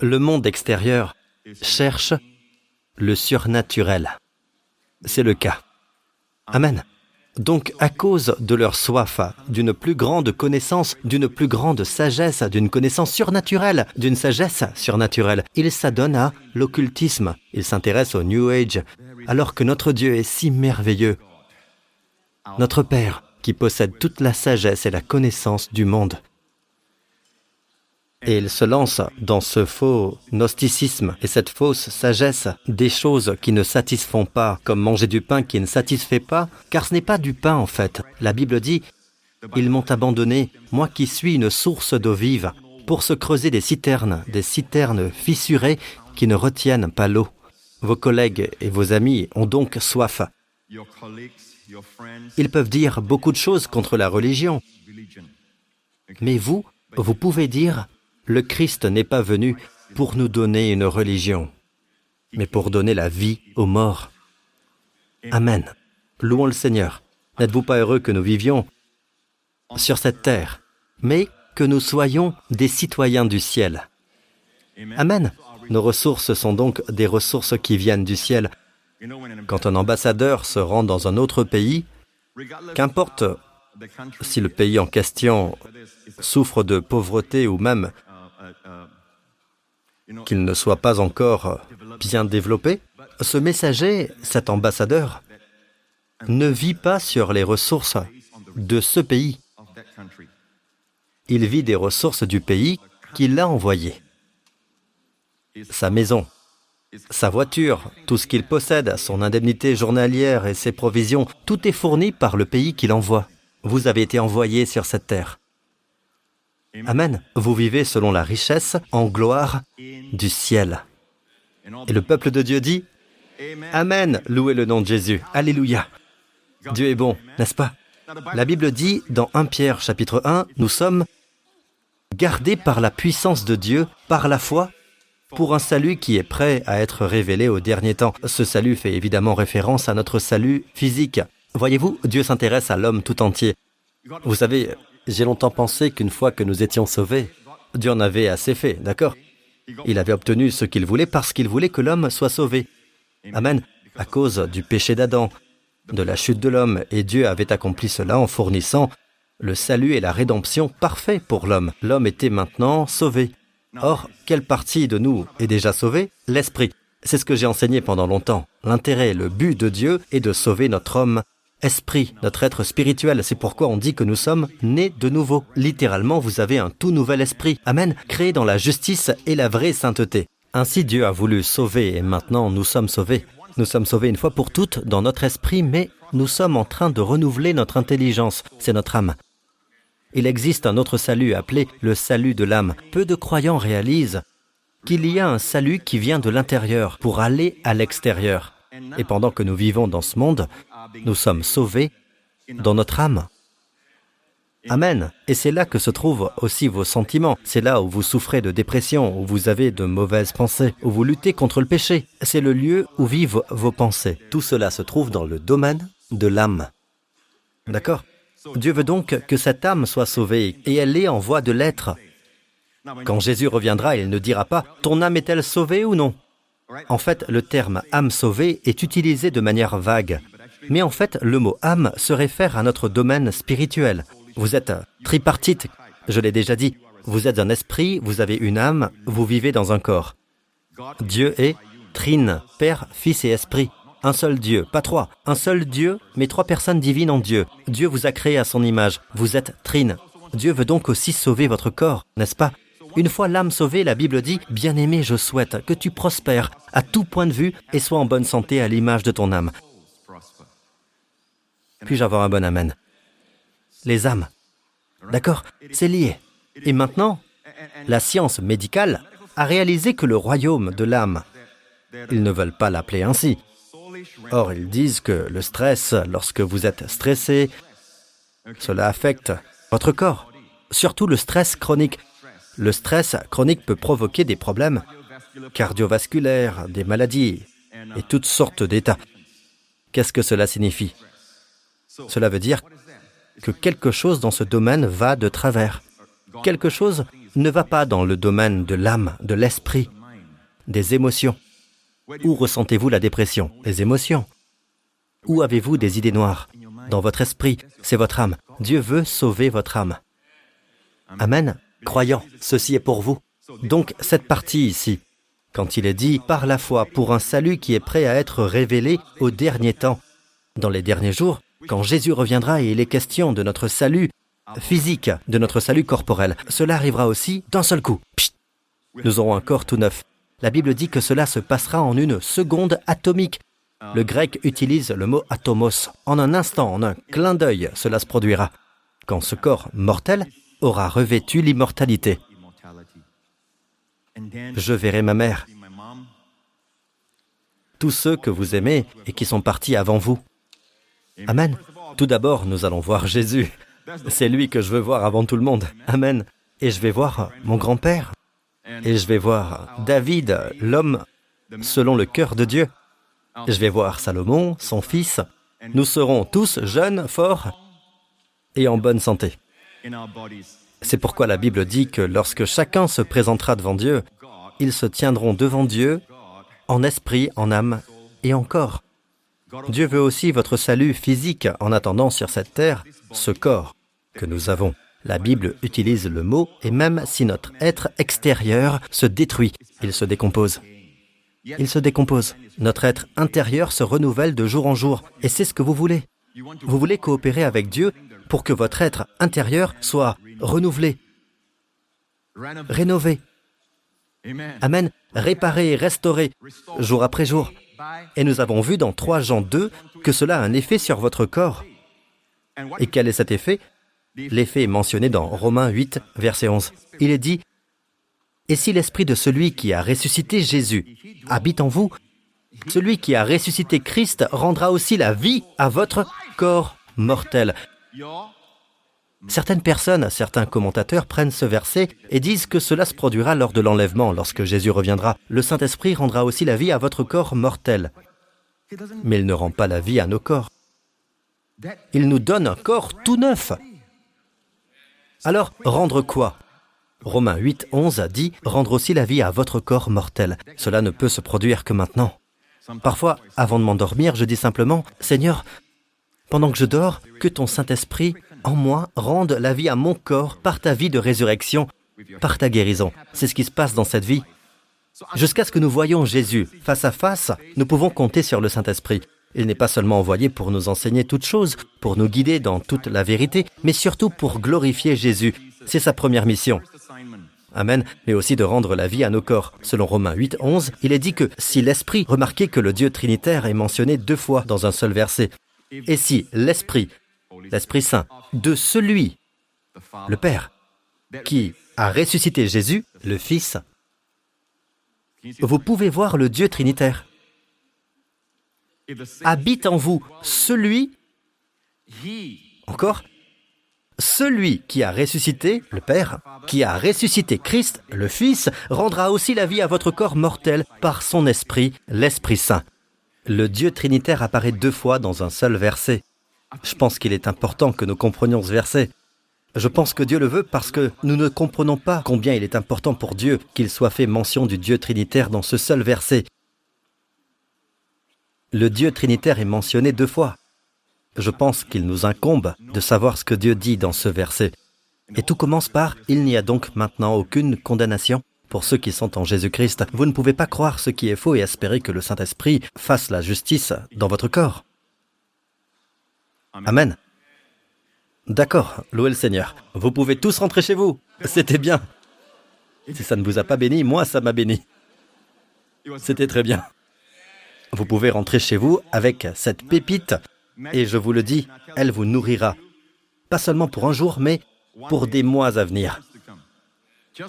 Le monde extérieur cherche le surnaturel. C'est le cas. Amen. Donc, à cause de leur soif d'une plus grande connaissance, d'une plus grande sagesse, d'une connaissance surnaturelle, d'une sagesse surnaturelle, ils s'adonnent à l'occultisme, ils s'intéressent au New Age, alors que notre Dieu est si merveilleux. Notre Père, qui possède toute la sagesse et la connaissance du monde. Et il se lance dans ce faux gnosticisme et cette fausse sagesse des choses qui ne satisfont pas, comme manger du pain qui ne satisfait pas, car ce n'est pas du pain en fait. La Bible dit, Ils m'ont abandonné, moi qui suis une source d'eau vive, pour se creuser des citernes, des citernes fissurées qui ne retiennent pas l'eau. Vos collègues et vos amis ont donc soif. Ils peuvent dire beaucoup de choses contre la religion, mais vous, vous pouvez dire le Christ n'est pas venu pour nous donner une religion, mais pour donner la vie aux morts. Amen. Louons le Seigneur. N'êtes-vous pas heureux que nous vivions sur cette terre, mais que nous soyons des citoyens du ciel? Amen. Nos ressources sont donc des ressources qui viennent du ciel. Quand un ambassadeur se rend dans un autre pays, qu'importe si le pays en question souffre de pauvreté ou même qu'il ne soit pas encore bien développé, ce messager, cet ambassadeur, ne vit pas sur les ressources de ce pays. Il vit des ressources du pays qu'il a envoyé. Sa maison, sa voiture, tout ce qu'il possède, son indemnité journalière et ses provisions, tout est fourni par le pays qu'il envoie. Vous avez été envoyé sur cette terre. Amen. Vous vivez selon la richesse en gloire du ciel. Et le peuple de Dieu dit Amen. Louez le nom de Jésus. Alléluia. Dieu est bon, n'est-ce pas? La Bible dit dans 1 Pierre chapitre 1, nous sommes gardés par la puissance de Dieu, par la foi, pour un salut qui est prêt à être révélé au dernier temps. Ce salut fait évidemment référence à notre salut physique. Voyez-vous, Dieu s'intéresse à l'homme tout entier. Vous savez, j'ai longtemps pensé qu'une fois que nous étions sauvés, Dieu en avait assez fait, d'accord? Il avait obtenu ce qu'il voulait parce qu'il voulait que l'homme soit sauvé. Amen. À cause du péché d'Adam, de la chute de l'homme, et Dieu avait accompli cela en fournissant le salut et la rédemption parfait pour l'homme. L'homme était maintenant sauvé. Or, quelle partie de nous est déjà sauvée? L'esprit. C'est ce que j'ai enseigné pendant longtemps. L'intérêt, le but de Dieu est de sauver notre homme esprit, notre être spirituel. C'est pourquoi on dit que nous sommes nés de nouveau. Littéralement, vous avez un tout nouvel esprit. Amen. Créé dans la justice et la vraie sainteté. Ainsi Dieu a voulu sauver et maintenant nous sommes sauvés. Nous sommes sauvés une fois pour toutes dans notre esprit, mais nous sommes en train de renouveler notre intelligence. C'est notre âme. Il existe un autre salut appelé le salut de l'âme. Peu de croyants réalisent qu'il y a un salut qui vient de l'intérieur pour aller à l'extérieur. Et pendant que nous vivons dans ce monde, nous sommes sauvés dans notre âme. Amen. Et c'est là que se trouvent aussi vos sentiments. C'est là où vous souffrez de dépression, où vous avez de mauvaises pensées, où vous luttez contre le péché. C'est le lieu où vivent vos pensées. Tout cela se trouve dans le domaine de l'âme. D'accord? Dieu veut donc que cette âme soit sauvée, et elle est en voie de l'être. Quand Jésus reviendra, il ne dira pas ⁇ Ton âme est-elle sauvée ou non ?⁇ En fait, le terme âme sauvée est utilisé de manière vague. Mais en fait, le mot âme se réfère à notre domaine spirituel. Vous êtes tripartite, je l'ai déjà dit. Vous êtes un esprit, vous avez une âme, vous vivez dans un corps. Dieu est trine, Père, Fils et Esprit. Un seul Dieu, pas trois. Un seul Dieu, mais trois personnes divines en Dieu. Dieu vous a créé à son image. Vous êtes trine. Dieu veut donc aussi sauver votre corps, n'est-ce pas? Une fois l'âme sauvée, la Bible dit, Bien-aimé, je souhaite que tu prospères à tout point de vue et sois en bonne santé à l'image de ton âme. Puis-je avoir un bon Amen? Les âmes. D'accord C'est lié. Et maintenant, la science médicale a réalisé que le royaume de l'âme, ils ne veulent pas l'appeler ainsi. Or, ils disent que le stress, lorsque vous êtes stressé, cela affecte votre corps, surtout le stress chronique. Le stress chronique peut provoquer des problèmes cardiovasculaires, des maladies et toutes sortes d'états. Qu'est-ce que cela signifie? Cela veut dire que quelque chose dans ce domaine va de travers. Quelque chose ne va pas dans le domaine de l'âme, de l'esprit, des émotions. Où ressentez-vous la dépression Les émotions? Où avez-vous des idées noires? Dans votre esprit, c'est votre âme. Dieu veut sauver votre âme. Amen. Croyant, ceci est pour vous. Donc cette partie ici, quand il est dit par la foi pour un salut qui est prêt à être révélé au dernier temps, dans les derniers jours, quand Jésus reviendra et il est question de notre salut physique, de notre salut corporel, cela arrivera aussi d'un seul coup. Nous aurons un corps tout neuf. La Bible dit que cela se passera en une seconde atomique. Le grec utilise le mot atomos. En un instant, en un clin d'œil, cela se produira. Quand ce corps mortel aura revêtu l'immortalité. Je verrai ma mère, tous ceux que vous aimez et qui sont partis avant vous. Amen. Tout d'abord, nous allons voir Jésus. C'est lui que je veux voir avant tout le monde. Amen. Et je vais voir mon grand-père. Et je vais voir David, l'homme selon le cœur de Dieu. Je vais voir Salomon, son fils. Nous serons tous jeunes, forts et en bonne santé. C'est pourquoi la Bible dit que lorsque chacun se présentera devant Dieu, ils se tiendront devant Dieu en esprit, en âme et en corps. Dieu veut aussi votre salut physique en attendant sur cette terre ce corps que nous avons. La Bible utilise le mot et même si notre être extérieur se détruit, il se décompose. Il se décompose. Notre être intérieur se renouvelle de jour en jour et c'est ce que vous voulez. Vous voulez coopérer avec Dieu pour que votre être intérieur soit renouvelé, rénové. Amen. Réparé restauré jour après jour. Et nous avons vu dans 3 Jean 2 que cela a un effet sur votre corps. Et quel est cet effet? L'effet est mentionné dans Romains 8, verset 11. Il est dit, Et si l'esprit de celui qui a ressuscité Jésus habite en vous, celui qui a ressuscité Christ rendra aussi la vie à votre corps mortel. Certaines personnes, certains commentateurs prennent ce verset et disent que cela se produira lors de l'enlèvement, lorsque Jésus reviendra. Le Saint-Esprit rendra aussi la vie à votre corps mortel. Mais il ne rend pas la vie à nos corps. Il nous donne un corps tout neuf. Alors, rendre quoi? Romains 8, 11 a dit rendre aussi la vie à votre corps mortel. Cela ne peut se produire que maintenant. Parfois, avant de m'endormir, je dis simplement Seigneur, pendant que je dors, que ton Saint-Esprit en moi rende la vie à mon corps par ta vie de résurrection, par ta guérison. C'est ce qui se passe dans cette vie. Jusqu'à ce que nous voyions Jésus face à face, nous pouvons compter sur le Saint-Esprit. Il n'est pas seulement envoyé pour nous enseigner toutes choses, pour nous guider dans toute la vérité, mais surtout pour glorifier Jésus. C'est sa première mission. Amen, mais aussi de rendre la vie à nos corps. Selon Romains 8, 11, il est dit que si l'Esprit, remarquez que le Dieu Trinitaire est mentionné deux fois dans un seul verset, et si l'Esprit l'Esprit Saint, de celui, le Père, qui a ressuscité Jésus, le Fils, vous pouvez voir le Dieu Trinitaire. Habite en vous celui, encore, celui qui a ressuscité, le Père, qui a ressuscité Christ, le Fils, rendra aussi la vie à votre corps mortel par son Esprit, l'Esprit Saint. Le Dieu Trinitaire apparaît deux fois dans un seul verset. Je pense qu'il est important que nous comprenions ce verset. Je pense que Dieu le veut parce que nous ne comprenons pas combien il est important pour Dieu qu'il soit fait mention du Dieu Trinitaire dans ce seul verset. Le Dieu Trinitaire est mentionné deux fois. Je pense qu'il nous incombe de savoir ce que Dieu dit dans ce verset. Et tout commence par ⁇ Il n'y a donc maintenant aucune condamnation pour ceux qui sont en Jésus-Christ. Vous ne pouvez pas croire ce qui est faux et espérer que le Saint-Esprit fasse la justice dans votre corps. Amen. D'accord, louez le Seigneur. Vous pouvez tous rentrer chez vous. C'était bien. Si ça ne vous a pas béni, moi, ça m'a béni. C'était très bien. Vous pouvez rentrer chez vous avec cette pépite, et je vous le dis, elle vous nourrira. Pas seulement pour un jour, mais pour des mois à venir.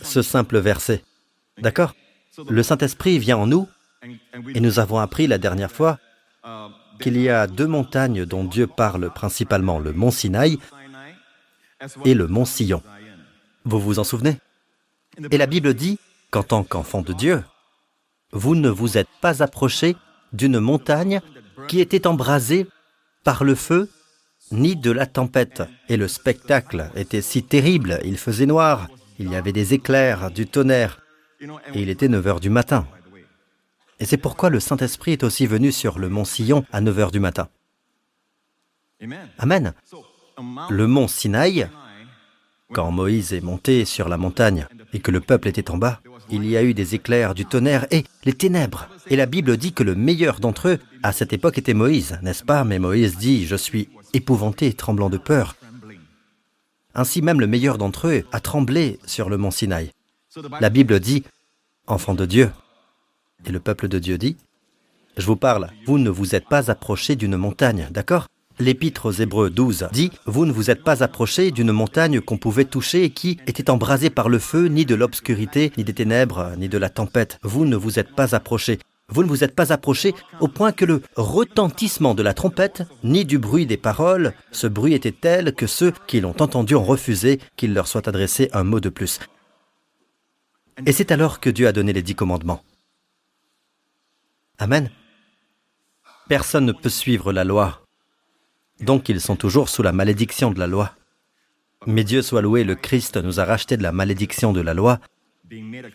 Ce simple verset. D'accord? Le Saint-Esprit vient en nous, et nous avons appris la dernière fois qu'il y a deux montagnes dont Dieu parle principalement, le mont Sinaï et le mont Sion. Vous vous en souvenez? Et la Bible dit qu'en tant qu'enfant de Dieu, vous ne vous êtes pas approché d'une montagne qui était embrasée par le feu ni de la tempête. Et le spectacle était si terrible, il faisait noir, il y avait des éclairs, du tonnerre, et il était 9 heures du matin. Et c'est pourquoi le Saint-Esprit est aussi venu sur le mont Sillon à 9 heures du matin. Amen. Le mont Sinaï, quand Moïse est monté sur la montagne et que le peuple était en bas, il y a eu des éclairs, du tonnerre et les ténèbres. Et la Bible dit que le meilleur d'entre eux, à cette époque, était Moïse, n'est-ce pas? Mais Moïse dit, je suis épouvanté, tremblant de peur. Ainsi même le meilleur d'entre eux a tremblé sur le mont Sinaï. La Bible dit, enfant de Dieu. Et le peuple de Dieu dit, je vous parle, vous ne vous êtes pas approché d'une montagne, d'accord? L'épître aux Hébreux 12 dit Vous ne vous êtes pas approché d'une montagne qu'on pouvait toucher et qui était embrasée par le feu, ni de l'obscurité, ni des ténèbres, ni de la tempête. Vous ne vous êtes pas approché. Vous ne vous êtes pas approché au point que le retentissement de la trompette, ni du bruit des paroles, ce bruit était tel que ceux qui l'ont entendu ont refusé qu'il leur soit adressé un mot de plus. Et c'est alors que Dieu a donné les dix commandements. Amen. Personne ne peut suivre la loi donc ils sont toujours sous la malédiction de la loi. Mais Dieu soit loué, le Christ nous a racheté de la malédiction de la loi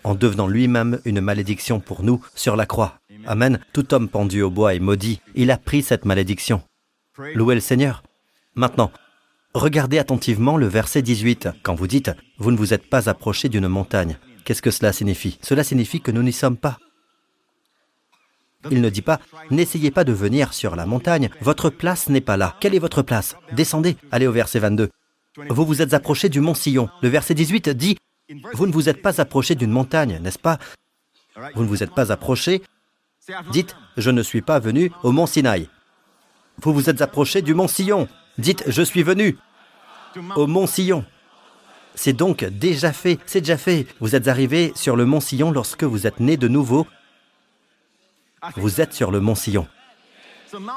en devenant lui-même une malédiction pour nous sur la croix. Amen. Tout homme pendu au bois est maudit. Il a pris cette malédiction. Louez le Seigneur. Maintenant, regardez attentivement le verset 18. Quand vous dites ⁇ Vous ne vous êtes pas approché d'une montagne ⁇ qu'est-ce que cela signifie? Cela signifie que nous n'y sommes pas. Il ne dit pas N'essayez pas de venir sur la montagne, votre place n'est pas là. Quelle est votre place? Descendez, allez au verset 22. Vous vous êtes approché du mont Sillon. Le verset 18 dit Vous ne vous êtes pas approché d'une montagne, n'est-ce pas? Vous ne vous êtes pas approché. Dites Je ne suis pas venu au mont Sinaï. Vous vous êtes approché du mont Sillon. Dites Je suis venu au mont Sillon. C'est donc déjà fait, c'est déjà fait. Vous êtes arrivé sur le mont Sillon lorsque vous êtes né de nouveau vous êtes sur le mont Sillon.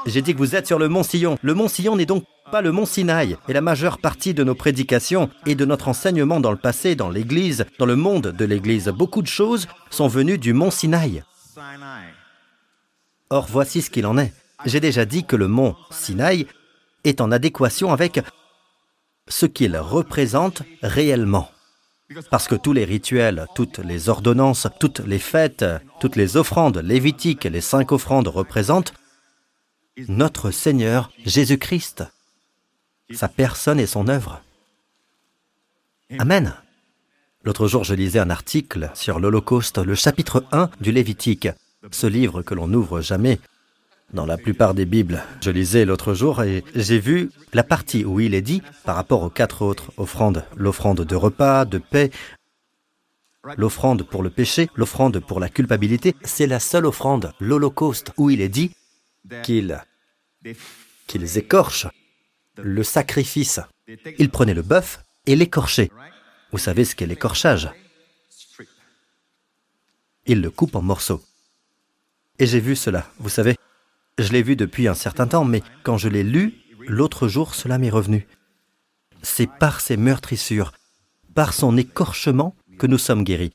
J'ai dit que vous êtes sur le mont Sillon. Le mont Sillon n'est donc pas le mont Sinaï. Et la majeure partie de nos prédications et de notre enseignement dans le passé, dans l'Église, dans le monde de l'Église, beaucoup de choses sont venues du mont Sinaï. Or, voici ce qu'il en est. J'ai déjà dit que le mont Sinaï est en adéquation avec ce qu'il représente réellement. Parce que tous les rituels, toutes les ordonnances, toutes les fêtes, toutes les offrandes lévitiques les cinq offrandes représentent notre Seigneur Jésus-Christ, sa personne et son œuvre. Amen. L'autre jour, je lisais un article sur l'Holocauste, le chapitre 1 du Lévitique, ce livre que l'on n'ouvre jamais dans la plupart des Bibles. Je lisais l'autre jour et j'ai vu la partie où il est dit, par rapport aux quatre autres offrandes, l'offrande de repas, de paix, l'offrande pour le péché, l'offrande pour la culpabilité, c'est la seule offrande, l'Holocauste, où il est dit qu'ils écorchent le sacrifice. Ils prenaient le bœuf et l'écorchaient. Vous savez ce qu'est l'écorchage? Ils le coupent en morceaux. Et j'ai vu cela, vous savez, je l'ai vu depuis un certain temps, mais quand je l'ai lu, l'autre jour, cela m'est revenu. C'est par ses meurtrissures, par son écorchement, que nous sommes guéris.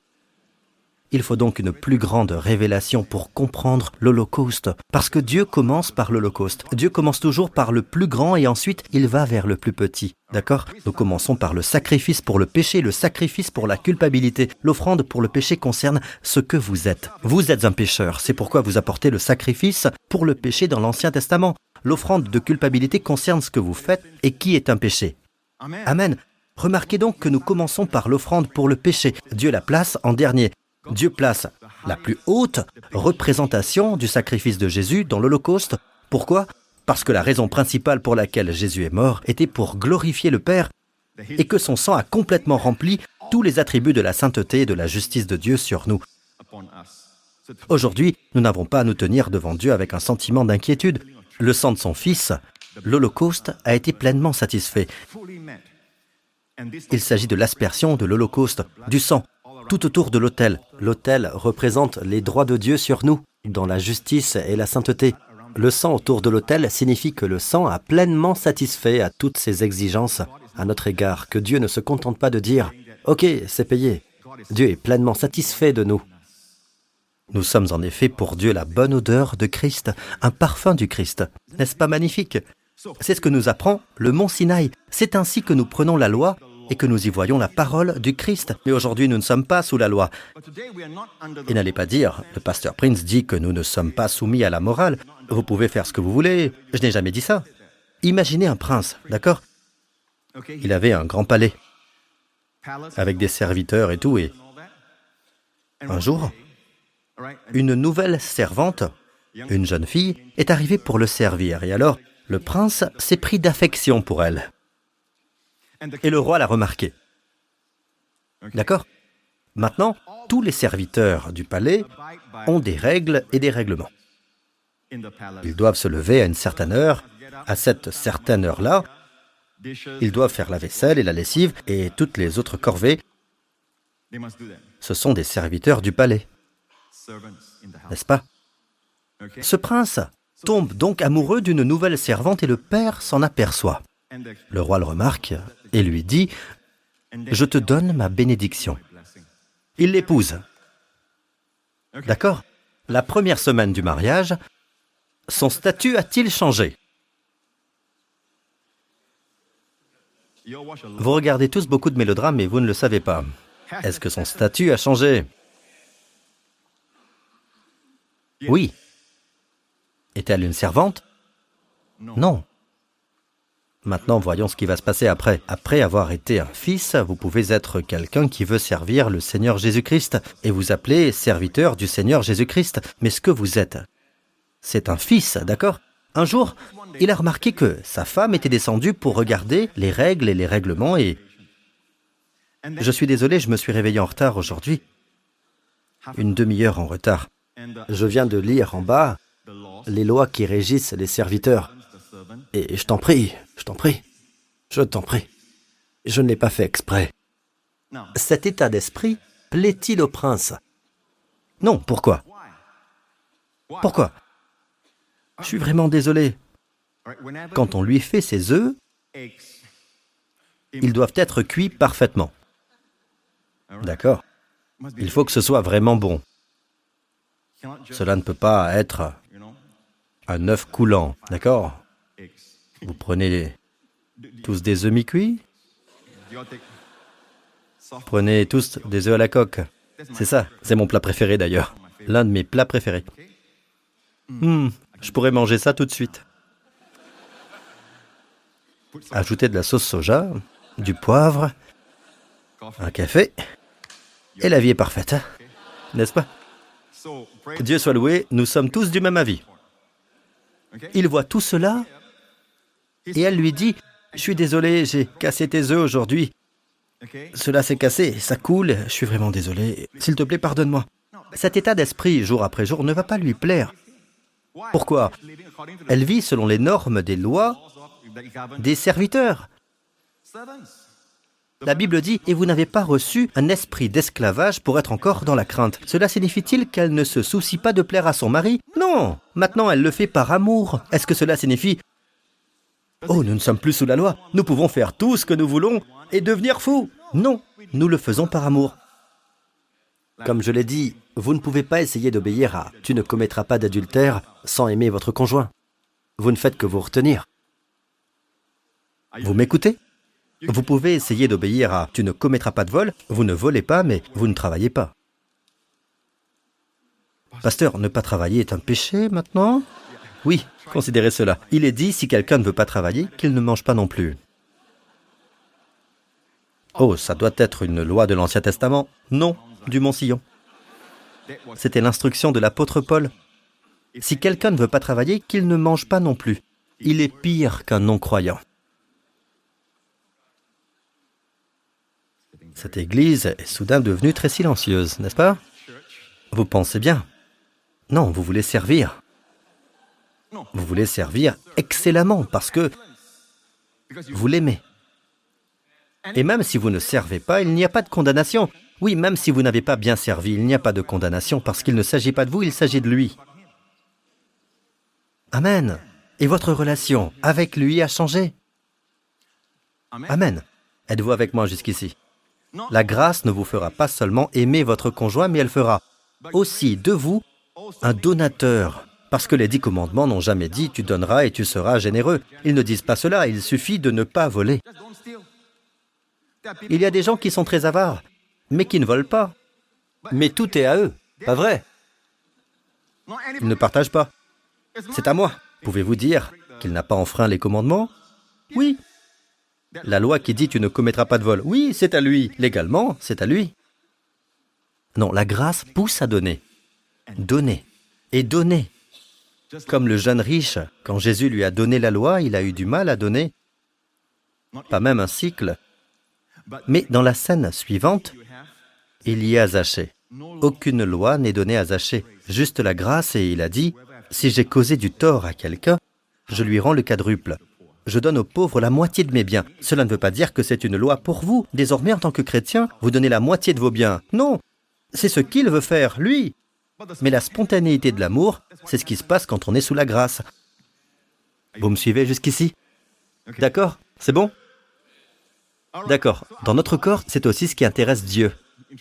Il faut donc une plus grande révélation pour comprendre l'Holocauste, parce que Dieu commence par l'Holocauste. Dieu commence toujours par le plus grand et ensuite il va vers le plus petit. D'accord? Nous commençons par le sacrifice pour le péché, le sacrifice pour la culpabilité. L'offrande pour le péché concerne ce que vous êtes. Vous êtes un pécheur, c'est pourquoi vous apportez le sacrifice pour le péché dans l'Ancien Testament. L'offrande de culpabilité concerne ce que vous faites et qui est un péché. Amen. Remarquez donc que nous commençons par l'offrande pour le péché. Dieu la place en dernier. Dieu place la plus haute représentation du sacrifice de Jésus dans l'Holocauste. Pourquoi? Parce que la raison principale pour laquelle Jésus est mort était pour glorifier le Père et que son sang a complètement rempli tous les attributs de la sainteté et de la justice de Dieu sur nous. Aujourd'hui, nous n'avons pas à nous tenir devant Dieu avec un sentiment d'inquiétude. Le sang de son Fils, l'Holocauste, a été pleinement satisfait. Il s'agit de l'aspersion de l'Holocauste, du sang, tout autour de l'autel. L'autel représente les droits de Dieu sur nous, dans la justice et la sainteté. Le sang autour de l'autel signifie que le sang a pleinement satisfait à toutes ses exigences à notre égard, que Dieu ne se contente pas de dire ⁇ Ok, c'est payé ⁇ Dieu est pleinement satisfait de nous. Nous sommes en effet pour Dieu la bonne odeur de Christ, un parfum du Christ. N'est-ce pas magnifique? C'est ce que nous apprend le mont Sinaï. C'est ainsi que nous prenons la loi et que nous y voyons la parole du Christ. Mais aujourd'hui, nous ne sommes pas sous la loi. Et n'allez pas dire, le pasteur Prince dit que nous ne sommes pas soumis à la morale. Vous pouvez faire ce que vous voulez. Je n'ai jamais dit ça. Imaginez un prince, d'accord? Il avait un grand palais, avec des serviteurs et tout, et un jour, une nouvelle servante, une jeune fille, est arrivée pour le servir, et alors le prince s'est pris d'affection pour elle. Et le roi l'a remarqué. D'accord? Maintenant, tous les serviteurs du palais ont des règles et des règlements. Ils doivent se lever à une certaine heure. À cette certaine heure-là, ils doivent faire la vaisselle et la lessive et toutes les autres corvées. Ce sont des serviteurs du palais. N'est-ce pas? Ce prince tombe donc amoureux d'une nouvelle servante et le père s'en aperçoit. Le roi le remarque et lui dit, Je te donne ma bénédiction. Il l'épouse. D'accord La première semaine du mariage, son statut a-t-il changé? Vous regardez tous beaucoup de mélodrames et vous ne le savez pas. Est-ce que son statut a changé? Oui. Est-elle une servante? Non. Maintenant, voyons ce qui va se passer après. Après avoir été un fils, vous pouvez être quelqu'un qui veut servir le Seigneur Jésus-Christ et vous appeler serviteur du Seigneur Jésus-Christ. Mais ce que vous êtes, c'est un fils, d'accord? Un jour, il a remarqué que sa femme était descendue pour regarder les règles et les règlements et... Je suis désolé, je me suis réveillé en retard aujourd'hui. Une demi-heure en retard. Je viens de lire en bas les lois qui régissent les serviteurs. Et je t'en prie, je t'en prie, je t'en prie. Je ne l'ai pas fait exprès. Cet état d'esprit plaît-il au prince? Non, pourquoi? Pourquoi? Je suis vraiment désolé. Quand on lui fait ses œufs, ils doivent être cuits parfaitement. D'accord Il faut que ce soit vraiment bon. Cela ne peut pas être un œuf coulant, d'accord? Vous prenez tous des œufs mi-cuits Prenez tous des œufs à la coque. C'est ça, c'est mon plat préféré d'ailleurs. L'un de mes plats préférés. Hmm, je pourrais manger ça tout de suite. Ajoutez de la sauce soja, du poivre, un café, et la vie est parfaite, hein n'est-ce pas? Dieu soit loué, nous sommes tous du même avis. Il voit tout cela et elle lui dit, je suis désolé, j'ai cassé tes œufs aujourd'hui. Cela s'est cassé, ça coule, je suis vraiment désolé. S'il te plaît, pardonne-moi. Cet état d'esprit, jour après jour, ne va pas lui plaire. Pourquoi? Elle vit selon les normes des lois des serviteurs. La Bible dit, et vous n'avez pas reçu un esprit d'esclavage pour être encore dans la crainte. Cela signifie-t-il qu'elle ne se soucie pas de plaire à son mari? Non, maintenant elle le fait par amour. Est-ce que cela signifie, oh, nous ne sommes plus sous la loi, nous pouvons faire tout ce que nous voulons et devenir fous Non, nous le faisons par amour. Comme je l'ai dit, vous ne pouvez pas essayer d'obéir à ⁇ tu ne commettras pas d'adultère sans aimer votre conjoint. Vous ne faites que vous retenir. Vous m'écoutez? Vous pouvez essayer d'obéir à ⁇ tu ne commettras pas de vol, vous ne volez pas, mais vous ne travaillez pas. Pasteur, ne pas travailler est un péché maintenant? Oui, considérez cela. Il est dit, si quelqu'un ne veut pas travailler, qu'il ne mange pas non plus. Oh, ça doit être une loi de l'Ancien Testament Non, du Mont-Sillon. C'était l'instruction de l'apôtre Paul. Si quelqu'un ne veut pas travailler, qu'il ne mange pas non plus. Il est pire qu'un non-croyant. Cette église est soudain devenue très silencieuse, n'est-ce pas? Vous pensez bien? Non, vous voulez servir. Vous voulez servir excellemment parce que vous l'aimez. Et même si vous ne servez pas, il n'y a pas de condamnation. Oui, même si vous n'avez pas bien servi, il n'y a pas de condamnation parce qu'il ne s'agit pas de vous, il s'agit de lui. Amen. Et votre relation avec lui a changé. Amen. Êtes-vous avec moi jusqu'ici? La grâce ne vous fera pas seulement aimer votre conjoint, mais elle fera aussi de vous un donateur. Parce que les dix commandements n'ont jamais dit tu donneras et tu seras généreux. Ils ne disent pas cela, il suffit de ne pas voler. Il y a des gens qui sont très avares, mais qui ne volent pas. Mais tout est à eux, pas vrai? Ils ne partagent pas. C'est à moi. Pouvez-vous dire qu'il n'a pas enfreint les commandements? Oui. La loi qui dit tu ne commettras pas de vol, oui, c'est à lui. Légalement, c'est à lui. Non, la grâce pousse à donner. Donner. Et donner. Comme le jeune riche, quand Jésus lui a donné la loi, il a eu du mal à donner. Pas même un cycle. Mais dans la scène suivante, il y a Zachée. Aucune loi n'est donnée à Zachée, juste la grâce, et il a dit, si j'ai causé du tort à quelqu'un, je lui rends le quadruple. Je donne aux pauvres la moitié de mes biens. Cela ne veut pas dire que c'est une loi pour vous. Désormais, en tant que chrétien, vous donnez la moitié de vos biens. Non, c'est ce qu'il veut faire, lui. Mais la spontanéité de l'amour, c'est ce qui se passe quand on est sous la grâce. Vous me suivez jusqu'ici? D'accord? C'est bon? D'accord. Dans notre corps, c'est aussi ce qui intéresse Dieu.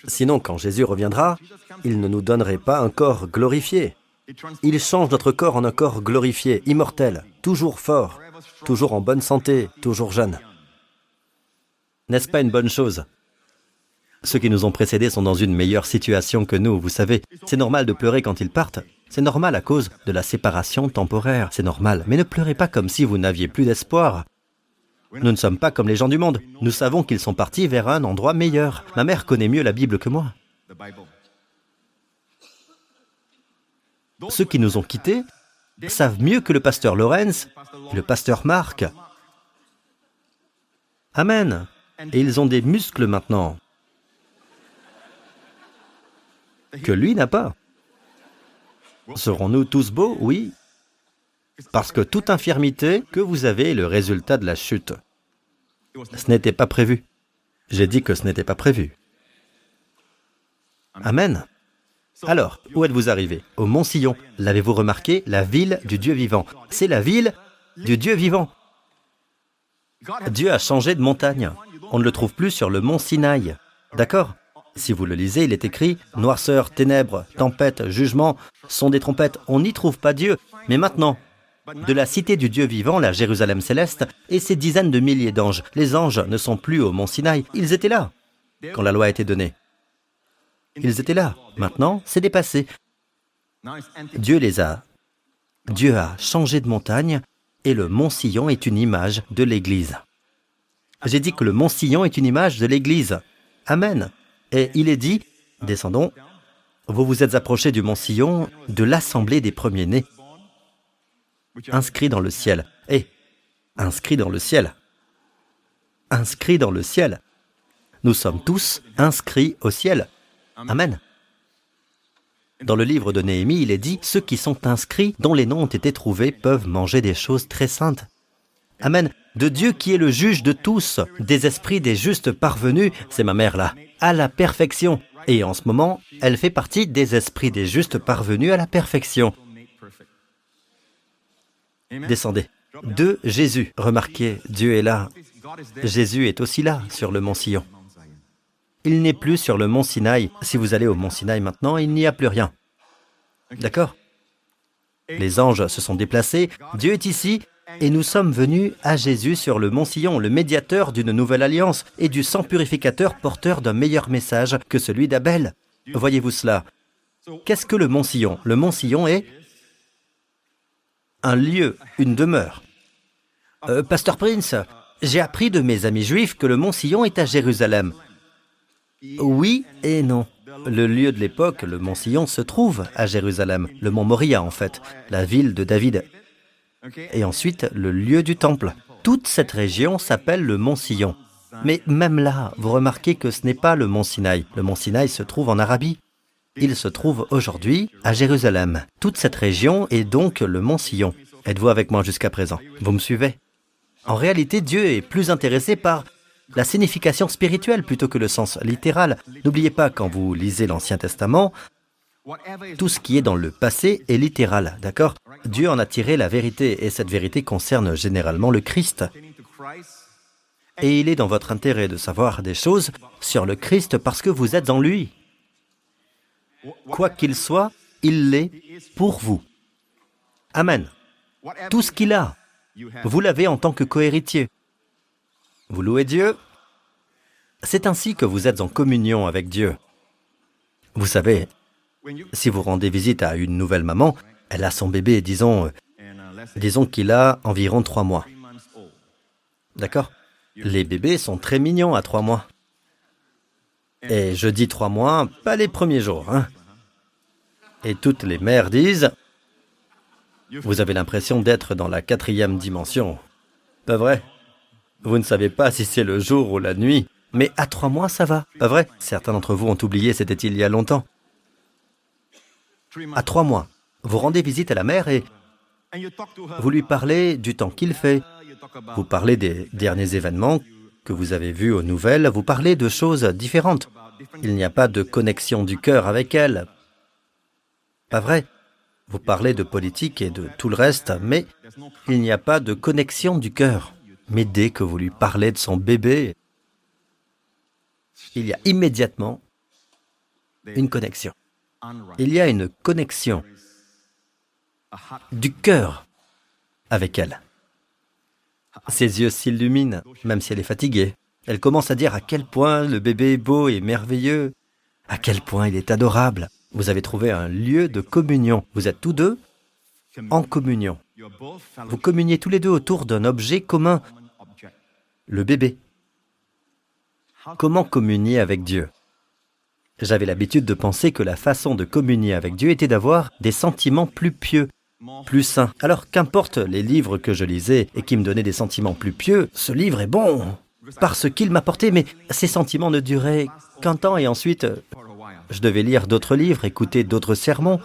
Sinon, quand Jésus reviendra, il ne nous donnerait pas un corps glorifié. Il change notre corps en un corps glorifié, immortel, toujours fort, toujours en bonne santé, toujours jeune. N'est-ce pas une bonne chose? Ceux qui nous ont précédés sont dans une meilleure situation que nous, vous savez. C'est normal de pleurer quand ils partent. C'est normal à cause de la séparation temporaire, c'est normal. Mais ne pleurez pas comme si vous n'aviez plus d'espoir. Nous ne sommes pas comme les gens du monde. Nous savons qu'ils sont partis vers un endroit meilleur. Ma mère connaît mieux la Bible que moi. Ceux qui nous ont quittés savent mieux que le pasteur Lorenz et le pasteur Marc. Amen. Et ils ont des muscles maintenant que lui n'a pas. Serons-nous tous beaux? Oui. Parce que toute infirmité que vous avez est le résultat de la chute. Ce n'était pas prévu. J'ai dit que ce n'était pas prévu. Amen. Alors, où êtes-vous arrivé Au Mont Sillon. L'avez-vous remarqué? La ville du Dieu vivant. C'est la ville du Dieu vivant. Dieu a changé de montagne. On ne le trouve plus sur le mont Sinaï. D'accord? Si vous le lisez, il est écrit Noirceur, ténèbres, tempête, jugement sont des trompettes. On n'y trouve pas Dieu. Mais maintenant, de la cité du Dieu vivant, la Jérusalem céleste, et ses dizaines de milliers d'anges. Les anges ne sont plus au mont Sinaï, ils étaient là quand la loi a été donnée. Ils étaient là. Maintenant, c'est dépassé. Dieu les a. Dieu a changé de montagne et le mont Sillon est une image de l'Église. J'ai dit que le mont Sillon est une image de l'Église. Amen. Et il est dit, descendons, vous vous êtes approchés du mont Sillon, de l'assemblée des premiers-nés, inscrit dans le ciel. Et inscrit dans le ciel. Inscrit dans le ciel. Nous sommes tous inscrits au ciel. Amen. Dans le livre de Néhémie, il est dit, ceux qui sont inscrits, dont les noms ont été trouvés, peuvent manger des choses très saintes. Amen. De Dieu qui est le juge de tous, des esprits des justes parvenus, c'est ma mère là, à la perfection. Et en ce moment, elle fait partie des esprits des justes parvenus à la perfection. Descendez. De Jésus. Remarquez, Dieu est là. Jésus est aussi là, sur le mont Sion. Il n'est plus sur le mont Sinaï. Si vous allez au mont Sinaï maintenant, il n'y a plus rien. D'accord? Les anges se sont déplacés, Dieu est ici, et nous sommes venus à Jésus sur le mont Sillon, le médiateur d'une nouvelle alliance et du sang purificateur porteur d'un meilleur message que celui d'Abel. Voyez-vous cela? Qu'est-ce que le mont Sillon Le mont Sillon est un lieu, une demeure. Euh, Pasteur Prince, j'ai appris de mes amis juifs que le mont Sillon est à Jérusalem. Oui et non. Le lieu de l'époque, le mont Sillon, se trouve à Jérusalem, le mont Moria en fait, la ville de David. Et ensuite, le lieu du temple. Toute cette région s'appelle le mont Sillon. Mais même là, vous remarquez que ce n'est pas le mont Sinaï. Le mont Sinaï se trouve en Arabie. Il se trouve aujourd'hui à Jérusalem. Toute cette région est donc le mont Sillon. Êtes-vous avec moi jusqu'à présent? Vous me suivez? En réalité, Dieu est plus intéressé par la signification spirituelle plutôt que le sens littéral. N'oubliez pas, quand vous lisez l'Ancien Testament, tout ce qui est dans le passé est littéral, d'accord? Dieu en a tiré la vérité, et cette vérité concerne généralement le Christ. Et il est dans votre intérêt de savoir des choses sur le Christ parce que vous êtes en lui. Quoi qu'il soit, il l'est pour vous. Amen. Tout ce qu'il a, vous l'avez en tant que cohéritier. Vous louez Dieu? C'est ainsi que vous êtes en communion avec Dieu. Vous savez, si vous rendez visite à une nouvelle maman, elle a son bébé, disons, euh, disons qu'il a environ trois mois. D'accord? Les bébés sont très mignons à trois mois. Et je dis trois mois, pas les premiers jours. Hein. Et toutes les mères disent, vous avez l'impression d'être dans la quatrième dimension. Pas vrai? Vous ne savez pas si c'est le jour ou la nuit. Mais à trois mois, ça va. Pas vrai? Certains d'entre vous ont oublié, c'était il y a longtemps. À trois mois, vous rendez visite à la mère et vous lui parlez du temps qu'il fait. Vous parlez des derniers événements que vous avez vus aux nouvelles. Vous parlez de choses différentes. Il n'y a pas de connexion du cœur avec elle. Pas vrai Vous parlez de politique et de tout le reste, mais il n'y a pas de connexion du cœur. Mais dès que vous lui parlez de son bébé, il y a immédiatement une connexion. Il y a une connexion du cœur avec elle. Ses yeux s'illuminent, même si elle est fatiguée. Elle commence à dire à quel point le bébé est beau et merveilleux, à quel point il est adorable. Vous avez trouvé un lieu de communion. Vous êtes tous deux en communion. Vous communiez tous les deux autour d'un objet commun, le bébé. Comment communier avec Dieu? J'avais l'habitude de penser que la façon de communier avec Dieu était d'avoir des sentiments plus pieux, plus sains. Alors qu'importe les livres que je lisais et qui me donnaient des sentiments plus pieux, ce livre est bon parce qu'il m'apportait, mais ces sentiments ne duraient qu'un temps et ensuite je devais lire d'autres livres, écouter d'autres sermons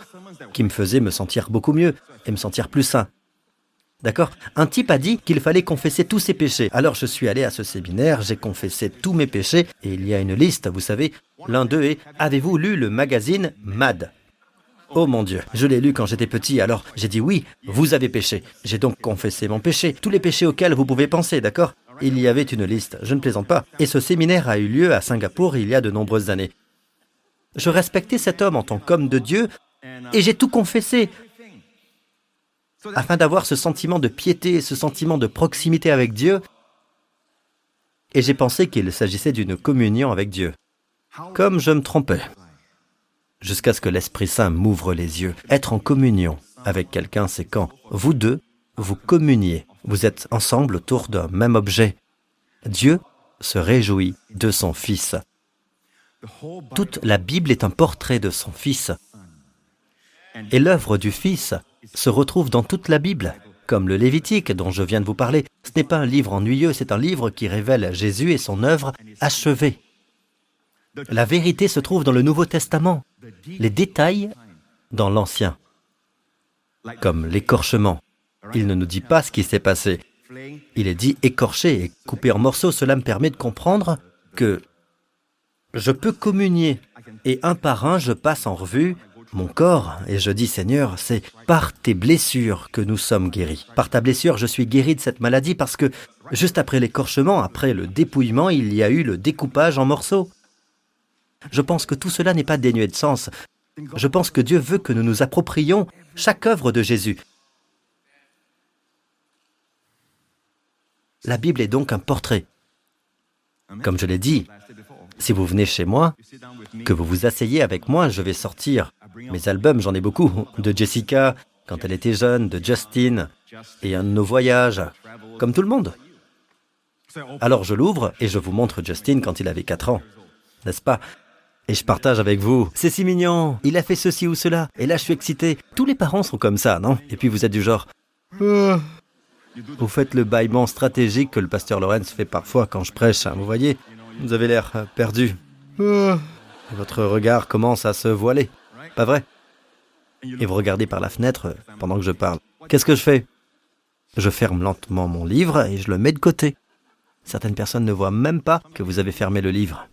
qui me faisaient me sentir beaucoup mieux et me sentir plus sain. D'accord? Un type a dit qu'il fallait confesser tous ses péchés. Alors je suis allé à ce séminaire, j'ai confessé tous mes péchés, et il y a une liste, vous savez. L'un d'eux est Avez-vous lu le magazine Mad? Oh mon Dieu, je l'ai lu quand j'étais petit, alors j'ai dit oui, vous avez péché. J'ai donc confessé mon péché, tous les péchés auxquels vous pouvez penser, d'accord? Il y avait une liste, je ne plaisante pas. Et ce séminaire a eu lieu à Singapour il y a de nombreuses années. Je respectais cet homme en tant qu'homme de Dieu, et j'ai tout confessé afin d'avoir ce sentiment de piété, ce sentiment de proximité avec Dieu, et j'ai pensé qu'il s'agissait d'une communion avec Dieu. Comme je me trompais. Jusqu'à ce que l'Esprit Saint m'ouvre les yeux. Être en communion avec quelqu'un, c'est quand vous deux, vous communiez, vous êtes ensemble autour d'un même objet. Dieu se réjouit de son Fils. Toute la Bible est un portrait de son Fils. Et l'œuvre du Fils se retrouve dans toute la Bible, comme le Lévitique dont je viens de vous parler. Ce n'est pas un livre ennuyeux, c'est un livre qui révèle Jésus et son œuvre achevée. La vérité se trouve dans le Nouveau Testament, les détails dans l'Ancien, comme l'écorchement. Il ne nous dit pas ce qui s'est passé. Il est dit écorché et coupé en morceaux. Cela me permet de comprendre que je peux communier et un par un je passe en revue mon corps, et je dis Seigneur, c'est par tes blessures que nous sommes guéris. Par ta blessure, je suis guéri de cette maladie parce que juste après l'écorchement, après le dépouillement, il y a eu le découpage en morceaux. Je pense que tout cela n'est pas dénué de sens. Je pense que Dieu veut que nous nous approprions chaque œuvre de Jésus. La Bible est donc un portrait. Comme je l'ai dit, si vous venez chez moi, que vous vous asseyez avec moi, je vais sortir mes albums, j'en ai beaucoup, de Jessica quand elle était jeune, de Justin, et un de nos voyages, comme tout le monde. Alors je l'ouvre et je vous montre Justin quand il avait 4 ans, n'est-ce pas? Et je partage avec vous. C'est si mignon, il a fait ceci ou cela, et là je suis excité. Tous les parents sont comme ça, non? Et puis vous êtes du genre... Vous faites le bâillement stratégique que le pasteur Lorenz fait parfois quand je prêche, hein, vous voyez Vous avez l'air perdu. Votre regard commence à se voiler. Pas vrai? Et vous regardez par la fenêtre pendant que je parle. Qu'est-ce que je fais? Je ferme lentement mon livre et je le mets de côté. Certaines personnes ne voient même pas que vous avez fermé le livre.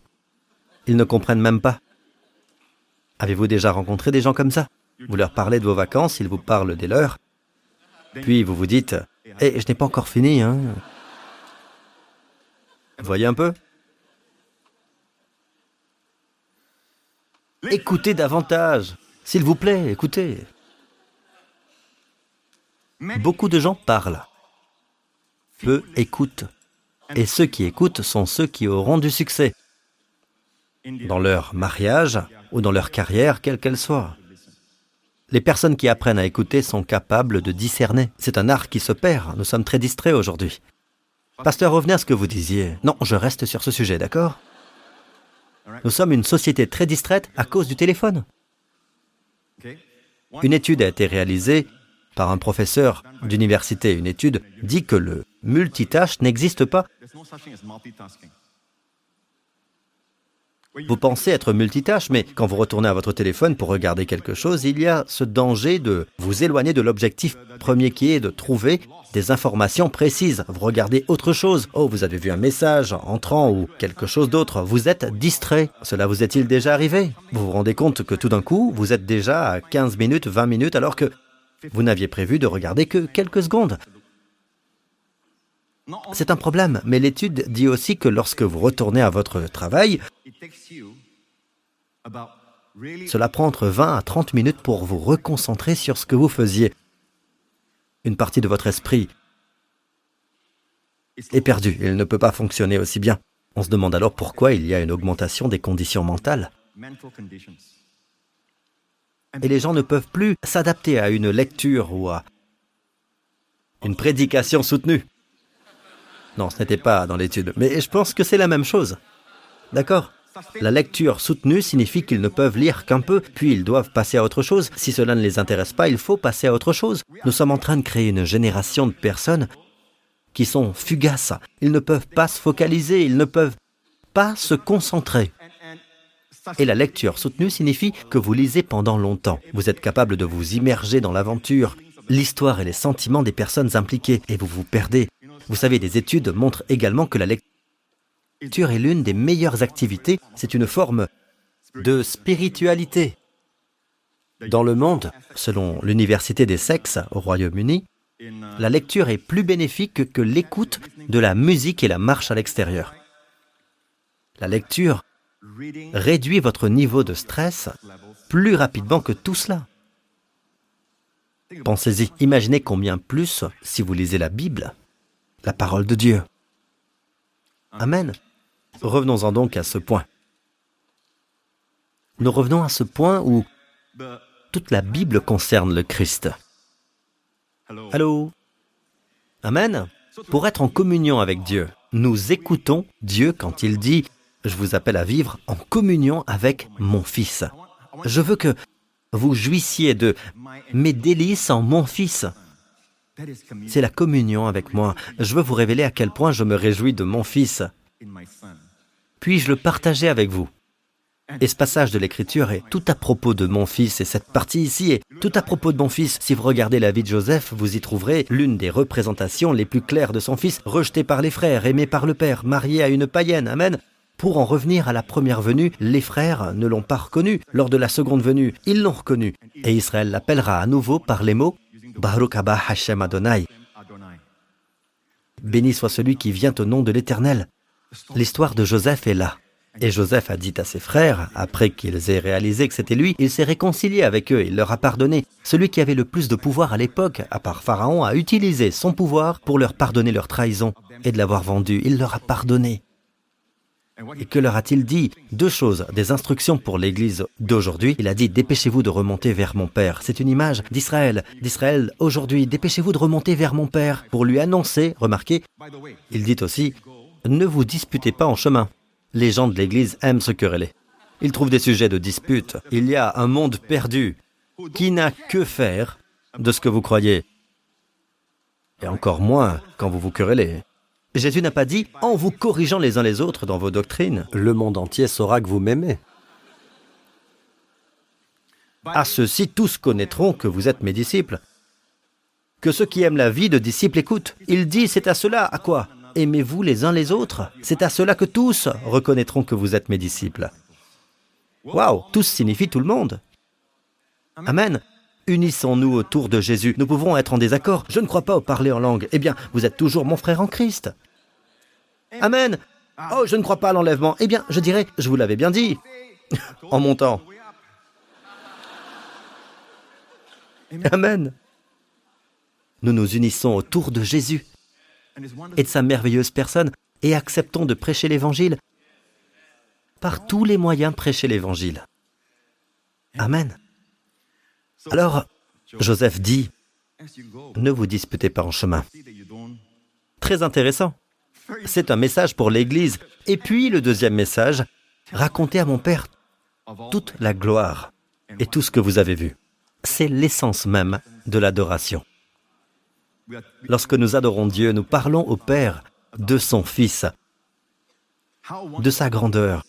Ils ne comprennent même pas. Avez-vous déjà rencontré des gens comme ça? Vous leur parlez de vos vacances, ils vous parlent des leurs. Puis vous vous dites Eh, je n'ai pas encore fini, hein Voyez un peu? Écoutez davantage. S'il vous plaît, écoutez. Beaucoup de gens parlent. Peu écoutent. Et ceux qui écoutent sont ceux qui auront du succès. Dans leur mariage ou dans leur carrière, quelle qu'elle soit. Les personnes qui apprennent à écouter sont capables de discerner. C'est un art qui se perd. Nous sommes très distraits aujourd'hui. Pasteur, revenez à ce que vous disiez. Non, je reste sur ce sujet, d'accord? Nous sommes une société très distraite à cause du téléphone. Une étude a été réalisée par un professeur d'université. Une étude dit que le multitâche n'existe pas. Vous pensez être multitâche, mais quand vous retournez à votre téléphone pour regarder quelque chose, il y a ce danger de vous éloigner de l'objectif premier qui est de trouver des informations précises. Vous regardez autre chose. Oh, vous avez vu un message entrant ou quelque chose d'autre. Vous êtes distrait. Cela vous est-il déjà arrivé? Vous vous rendez compte que tout d'un coup, vous êtes déjà à 15 minutes, 20 minutes, alors que vous n'aviez prévu de regarder que quelques secondes. C'est un problème, mais l'étude dit aussi que lorsque vous retournez à votre travail, cela prend entre 20 à 30 minutes pour vous reconcentrer sur ce que vous faisiez. Une partie de votre esprit est perdue, il ne peut pas fonctionner aussi bien. On se demande alors pourquoi il y a une augmentation des conditions mentales. Et les gens ne peuvent plus s'adapter à une lecture ou à une prédication soutenue. Non, ce n'était pas dans l'étude, mais je pense que c'est la même chose. D'accord? La lecture soutenue signifie qu'ils ne peuvent lire qu'un peu, puis ils doivent passer à autre chose. Si cela ne les intéresse pas, il faut passer à autre chose. Nous sommes en train de créer une génération de personnes qui sont fugaces. Ils ne peuvent pas se focaliser, ils ne peuvent pas se concentrer. Et la lecture soutenue signifie que vous lisez pendant longtemps. Vous êtes capable de vous immerger dans l'aventure, l'histoire et les sentiments des personnes impliquées, et vous vous perdez. Vous savez, des études montrent également que la lecture est l'une des meilleures activités. C'est une forme de spiritualité. Dans le monde, selon l'Université des sexes au Royaume-Uni, la lecture est plus bénéfique que l'écoute de la musique et la marche à l'extérieur. La lecture réduit votre niveau de stress plus rapidement que tout cela. Pensez-y, imaginez combien plus si vous lisez la Bible la parole de Dieu. Amen. Revenons-en donc à ce point. Nous revenons à ce point où toute la Bible concerne le Christ. Allô? Amen. Pour être en communion avec Dieu, nous écoutons Dieu quand il dit ⁇ Je vous appelle à vivre en communion avec mon Fils ⁇ Je veux que vous jouissiez de mes délices en mon Fils. C'est la communion avec moi. Je veux vous révéler à quel point je me réjouis de mon Fils. Puis-je le partager avec vous? Et ce passage de l'Écriture est tout à propos de mon fils, et cette partie ici est tout à propos de mon fils. Si vous regardez la vie de Joseph, vous y trouverez l'une des représentations les plus claires de son fils, rejeté par les frères, aimé par le père, marié à une païenne. Amen. Pour en revenir à la première venue, les frères ne l'ont pas reconnu. Lors de la seconde venue, ils l'ont reconnu. Et Israël l'appellera à nouveau par les mots Baruch Abba Hashem Adonai. Béni soit celui qui vient au nom de l'Éternel. L'histoire de Joseph est là. Et Joseph a dit à ses frères, après qu'ils aient réalisé que c'était lui, il s'est réconcilié avec eux, il leur a pardonné. Celui qui avait le plus de pouvoir à l'époque, à part Pharaon, a utilisé son pouvoir pour leur pardonner leur trahison et de l'avoir vendu. Il leur a pardonné. Et que leur a-t-il dit Deux choses, des instructions pour l'Église d'aujourd'hui. Il a dit, dépêchez-vous de remonter vers mon Père. C'est une image d'Israël. D'Israël aujourd'hui, dépêchez-vous de remonter vers mon Père pour lui annoncer, remarquez, il dit aussi, ne vous disputez pas en chemin. Les gens de l'Église aiment se quereller. Ils trouvent des sujets de dispute. Il y a un monde perdu qui n'a que faire de ce que vous croyez. Et encore moins quand vous vous querellez. Jésus n'a pas dit en vous corrigeant les uns les autres dans vos doctrines, le monde entier saura que vous m'aimez. À ceux-ci, tous connaîtront que vous êtes mes disciples. Que ceux qui aiment la vie de disciples écoutent. Il dit c'est à cela, à quoi Aimez-vous les uns les autres? C'est à cela que tous reconnaîtront que vous êtes mes disciples. Waouh, tous signifie tout le monde. Amen. Unissons-nous autour de Jésus. Nous pouvons être en désaccord. Je ne crois pas au parler en langue. Eh bien, vous êtes toujours mon frère en Christ. Amen. Oh, je ne crois pas à l'enlèvement. Eh bien, je dirais, je vous l'avais bien dit. en montant. Amen. Nous nous unissons autour de Jésus et de sa merveilleuse personne et acceptons de prêcher l'Évangile. par tous les moyens prêcher l'Évangile. Amen. Alors, Joseph dit, ne vous disputez pas en chemin. Très intéressant. C'est un message pour l'Église. Et puis le deuxième message, racontez à mon Père toute la gloire et tout ce que vous avez vu. C'est l'essence même de l'adoration. Lorsque nous adorons Dieu, nous parlons au Père de son Fils, de sa grandeur.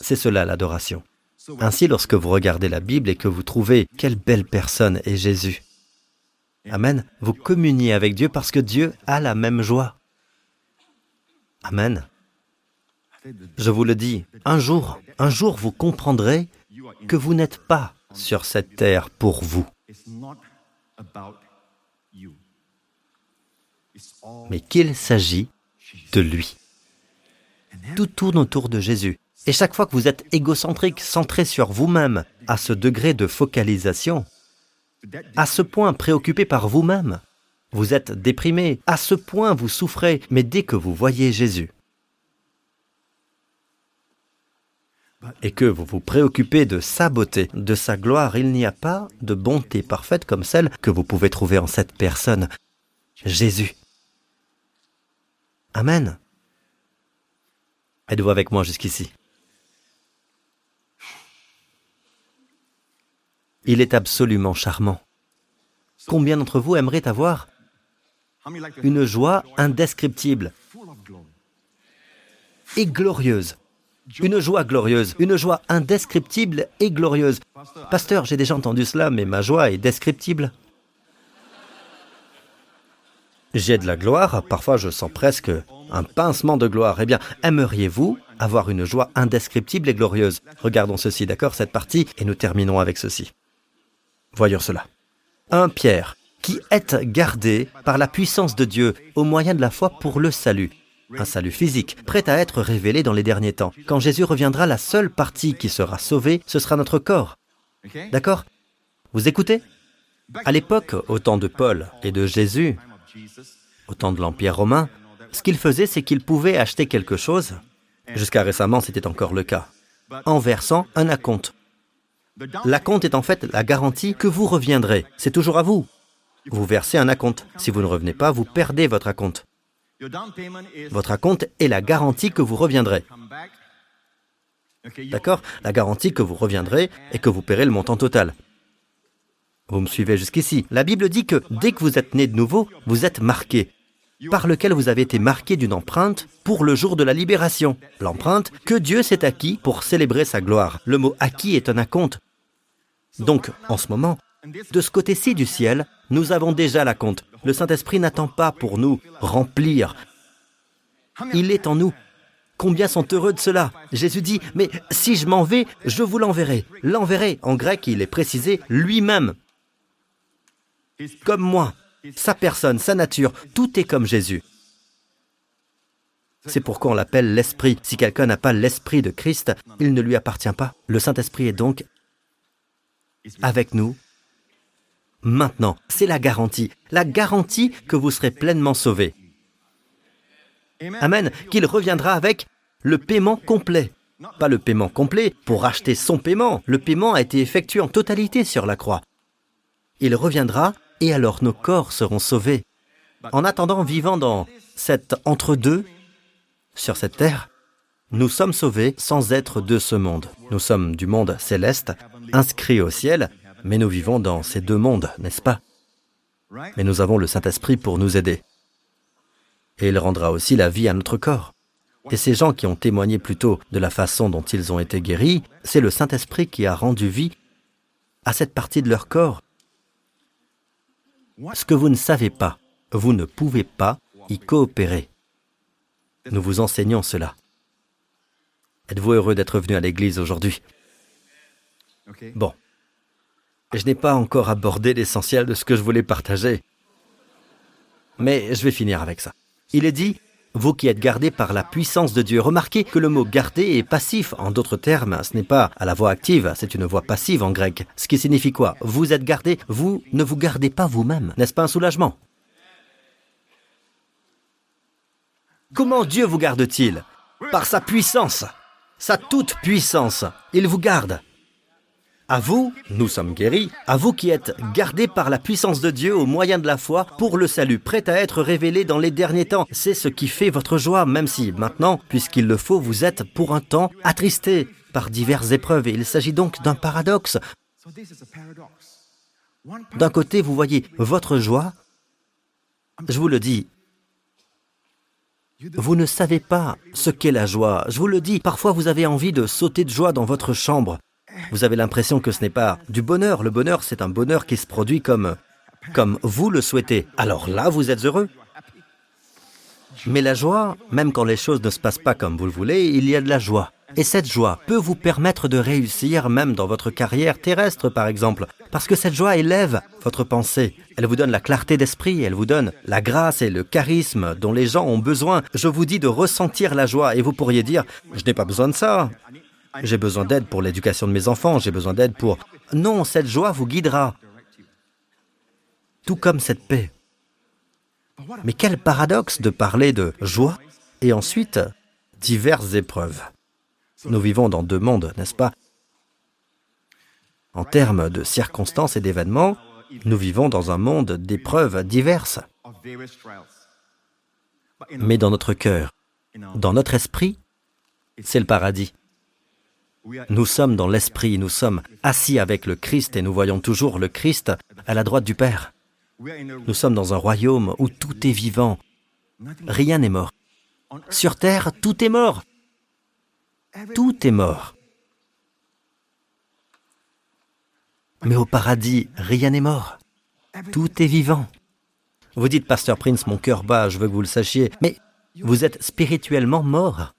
C'est cela l'adoration. Ainsi, lorsque vous regardez la Bible et que vous trouvez quelle belle personne est Jésus, Amen, vous communiez avec Dieu parce que Dieu a la même joie. Amen. Je vous le dis, un jour, un jour vous comprendrez que vous n'êtes pas sur cette terre pour vous, mais qu'il s'agit de lui. Tout tourne autour de Jésus. Et chaque fois que vous êtes égocentrique, centré sur vous-même, à ce degré de focalisation, à ce point préoccupé par vous-même, vous êtes déprimé, à ce point vous souffrez, mais dès que vous voyez Jésus, et que vous vous préoccupez de sa beauté, de sa gloire, il n'y a pas de bonté parfaite comme celle que vous pouvez trouver en cette personne, Jésus. Amen. Êtes-vous avec moi jusqu'ici? Il est absolument charmant. Combien d'entre vous aimeraient avoir une joie indescriptible et glorieuse une joie glorieuse, une joie indescriptible et glorieuse. Pasteur, j'ai déjà entendu cela, mais ma joie est descriptible. J'ai de la gloire, parfois je sens presque un pincement de gloire. Eh bien, aimeriez-vous avoir une joie indescriptible et glorieuse? Regardons ceci, d'accord, cette partie, et nous terminons avec ceci. Voyons cela. Un Pierre, qui est gardé par la puissance de Dieu au moyen de la foi pour le salut un salut physique, prêt à être révélé dans les derniers temps. Quand Jésus reviendra, la seule partie qui sera sauvée, ce sera notre corps. D'accord? Vous écoutez? À l'époque, au temps de Paul et de Jésus, au temps de l'Empire romain, ce qu'il faisait, c'est qu'il pouvait acheter quelque chose, jusqu'à récemment c'était encore le cas, en versant un acompte. L'acompte est en fait la garantie que vous reviendrez. C'est toujours à vous. Vous versez un acompte. Si vous ne revenez pas, vous perdez votre acompte. Votre acompte est la garantie que vous reviendrez. D'accord? La garantie que vous reviendrez et que vous paierez le montant total. Vous me suivez jusqu'ici. La Bible dit que dès que vous êtes né de nouveau, vous êtes marqué, par lequel vous avez été marqué d'une empreinte pour le jour de la libération. L'empreinte que Dieu s'est acquis pour célébrer sa gloire. Le mot acquis est un acompte. Donc, en ce moment, de ce côté-ci du ciel, nous avons déjà la compte. Le Saint-Esprit n'attend pas pour nous remplir. Il est en nous. Combien sont heureux de cela? Jésus dit, mais si je m'en vais, je vous l'enverrai. L'enverrai, en grec, il est précisé lui-même. Comme moi, sa personne, sa nature, tout est comme Jésus. C'est pourquoi on l'appelle l'Esprit. Si quelqu'un n'a pas l'Esprit de Christ, il ne lui appartient pas. Le Saint-Esprit est donc avec nous maintenant. C'est la garantie. La garantie que vous serez pleinement sauvés. Amen. Qu'il reviendra avec le paiement complet. Pas le paiement complet pour acheter son paiement. Le paiement a été effectué en totalité sur la croix. Il reviendra et alors nos corps seront sauvés. En attendant, vivant dans cet entre-deux, sur cette terre, nous sommes sauvés sans être de ce monde. Nous sommes du monde céleste, inscrits au ciel, mais nous vivons dans ces deux mondes, n'est-ce pas? Mais nous avons le Saint-Esprit pour nous aider. Et il rendra aussi la vie à notre corps. Et ces gens qui ont témoigné plutôt de la façon dont ils ont été guéris, c'est le Saint-Esprit qui a rendu vie à cette partie de leur corps. Ce que vous ne savez pas, vous ne pouvez pas y coopérer. Nous vous enseignons cela. Êtes-vous heureux d'être venu à l'église aujourd'hui? Bon, je n'ai pas encore abordé l'essentiel de ce que je voulais partager. Mais je vais finir avec ça. Il est dit, vous qui êtes gardés par la puissance de Dieu. Remarquez que le mot garder est passif. En d'autres termes, ce n'est pas à la voix active, c'est une voix passive en grec. Ce qui signifie quoi? Vous êtes gardés, vous ne vous gardez pas vous-même. N'est-ce pas un soulagement? Comment Dieu vous garde-t-il? Par sa puissance. sa toute puissance. Il vous garde. À vous, nous sommes guéris, à vous qui êtes gardés par la puissance de Dieu au moyen de la foi pour le salut, prêt à être révélé dans les derniers temps. C'est ce qui fait votre joie, même si maintenant, puisqu'il le faut, vous êtes pour un temps attristés par diverses épreuves. Et il s'agit donc d'un paradoxe. D'un côté, vous voyez votre joie, je vous le dis, vous ne savez pas ce qu'est la joie. Je vous le dis, parfois vous avez envie de sauter de joie dans votre chambre. Vous avez l'impression que ce n'est pas du bonheur. Le bonheur, c'est un bonheur qui se produit comme, comme vous le souhaitez. Alors là, vous êtes heureux. Mais la joie, même quand les choses ne se passent pas comme vous le voulez, il y a de la joie. Et cette joie peut vous permettre de réussir même dans votre carrière terrestre, par exemple, parce que cette joie élève votre pensée. Elle vous donne la clarté d'esprit, elle vous donne la grâce et le charisme dont les gens ont besoin. Je vous dis de ressentir la joie et vous pourriez dire, je n'ai pas besoin de ça. J'ai besoin d'aide pour l'éducation de mes enfants, j'ai besoin d'aide pour... Non, cette joie vous guidera. Tout comme cette paix. Mais quel paradoxe de parler de joie et ensuite diverses épreuves. Nous vivons dans deux mondes, n'est-ce pas? En termes de circonstances et d'événements, nous vivons dans un monde d'épreuves diverses. Mais dans notre cœur, dans notre esprit, c'est le paradis. Nous sommes dans l'esprit, nous sommes assis avec le Christ et nous voyons toujours le Christ à la droite du Père. Nous sommes dans un royaume où tout est vivant. Rien n'est mort. Sur terre, tout est mort. Tout est mort. Mais au paradis, rien n'est mort. Tout est vivant. Vous dites, Pasteur Prince, mon cœur bat, je veux que vous le sachiez, mais vous êtes spirituellement mort.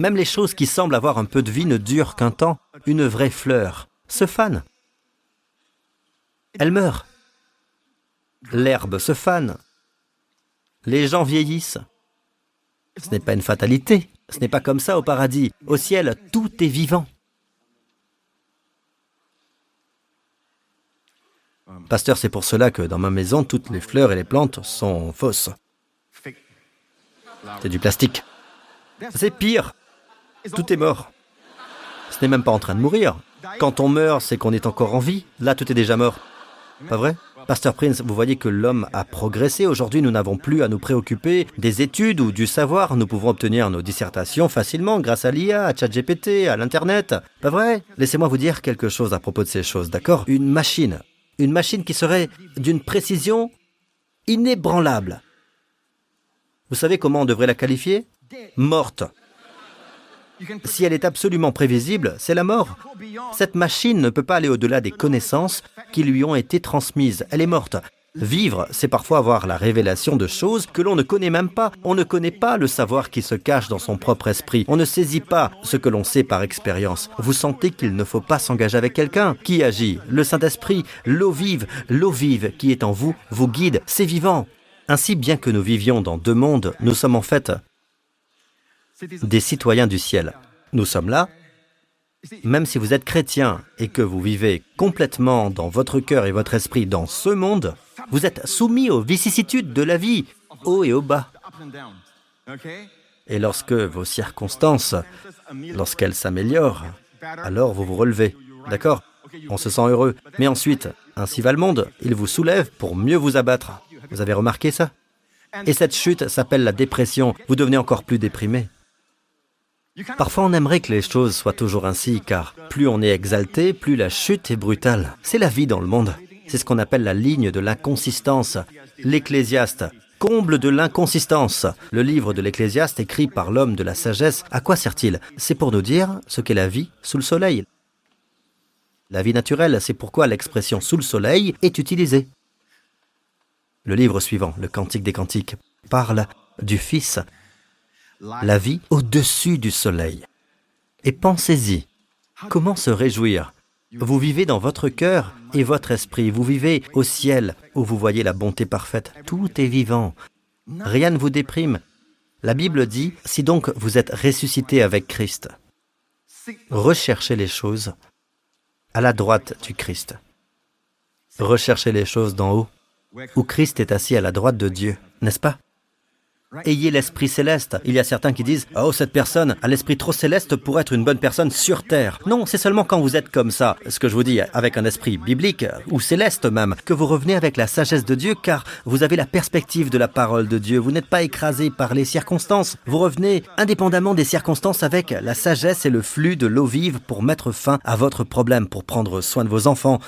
Même les choses qui semblent avoir un peu de vie ne durent qu'un temps. Une vraie fleur se fane. Elle meurt. L'herbe se fane. Les gens vieillissent. Ce n'est pas une fatalité. Ce n'est pas comme ça au paradis. Au ciel, tout est vivant. Pasteur, c'est pour cela que dans ma maison, toutes les fleurs et les plantes sont fausses. C'est du plastique. C'est pire. Tout est mort. Ce n'est même pas en train de mourir. Quand on meurt, c'est qu'on est encore en vie. Là, tout est déjà mort. Pas vrai? Pasteur Prince, vous voyez que l'homme a progressé. Aujourd'hui, nous n'avons plus à nous préoccuper des études ou du savoir. Nous pouvons obtenir nos dissertations facilement grâce à l'IA, à ChatGPT, à l'Internet. Pas vrai? Laissez-moi vous dire quelque chose à propos de ces choses, d'accord? Une machine. Une machine qui serait d'une précision inébranlable. Vous savez comment on devrait la qualifier? Morte. Si elle est absolument prévisible, c'est la mort. Cette machine ne peut pas aller au-delà des connaissances qui lui ont été transmises. Elle est morte. Vivre, c'est parfois avoir la révélation de choses que l'on ne connaît même pas. On ne connaît pas le savoir qui se cache dans son propre esprit. On ne saisit pas ce que l'on sait par expérience. Vous sentez qu'il ne faut pas s'engager avec quelqu'un. Qui agit Le Saint-Esprit, l'eau vive, l'eau vive qui est en vous, vous guide, c'est vivant. Ainsi, bien que nous vivions dans deux mondes, nous sommes en fait des citoyens du ciel. Nous sommes là. Même si vous êtes chrétien et que vous vivez complètement dans votre cœur et votre esprit dans ce monde, vous êtes soumis aux vicissitudes de la vie, haut et au bas. Et lorsque vos circonstances, lorsqu'elles s'améliorent, alors vous vous relevez. D'accord? On se sent heureux. Mais ensuite, ainsi va le monde. Il vous soulève pour mieux vous abattre. Vous avez remarqué ça? Et cette chute s'appelle la dépression. Vous devenez encore plus déprimé. Parfois on aimerait que les choses soient toujours ainsi, car plus on est exalté, plus la chute est brutale. C'est la vie dans le monde. C'est ce qu'on appelle la ligne de l'inconsistance. L'Ecclésiaste, comble de l'inconsistance. Le livre de l'Ecclésiaste écrit par l'homme de la sagesse, à quoi sert-il? C'est pour nous dire ce qu'est la vie sous le soleil. La vie naturelle, c'est pourquoi l'expression sous le soleil est utilisée. Le livre suivant, le Cantique des Cantiques, parle du Fils la vie au-dessus du soleil. Et pensez-y, comment se réjouir? Vous vivez dans votre cœur et votre esprit, vous vivez au ciel où vous voyez la bonté parfaite. Tout est vivant, rien ne vous déprime. La Bible dit, si donc vous êtes ressuscité avec Christ, recherchez les choses à la droite du Christ. Recherchez les choses d'en haut, où Christ est assis à la droite de Dieu, n'est-ce pas? Ayez l'esprit céleste. Il y a certains qui disent Oh, cette personne a l'esprit trop céleste pour être une bonne personne sur terre. Non, c'est seulement quand vous êtes comme ça, ce que je vous dis, avec un esprit biblique, ou céleste même, que vous revenez avec la sagesse de Dieu, car vous avez la perspective de la parole de Dieu. Vous n'êtes pas écrasé par les circonstances. Vous revenez indépendamment des circonstances avec la sagesse et le flux de l'eau vive pour mettre fin à votre problème, pour prendre soin de vos enfants,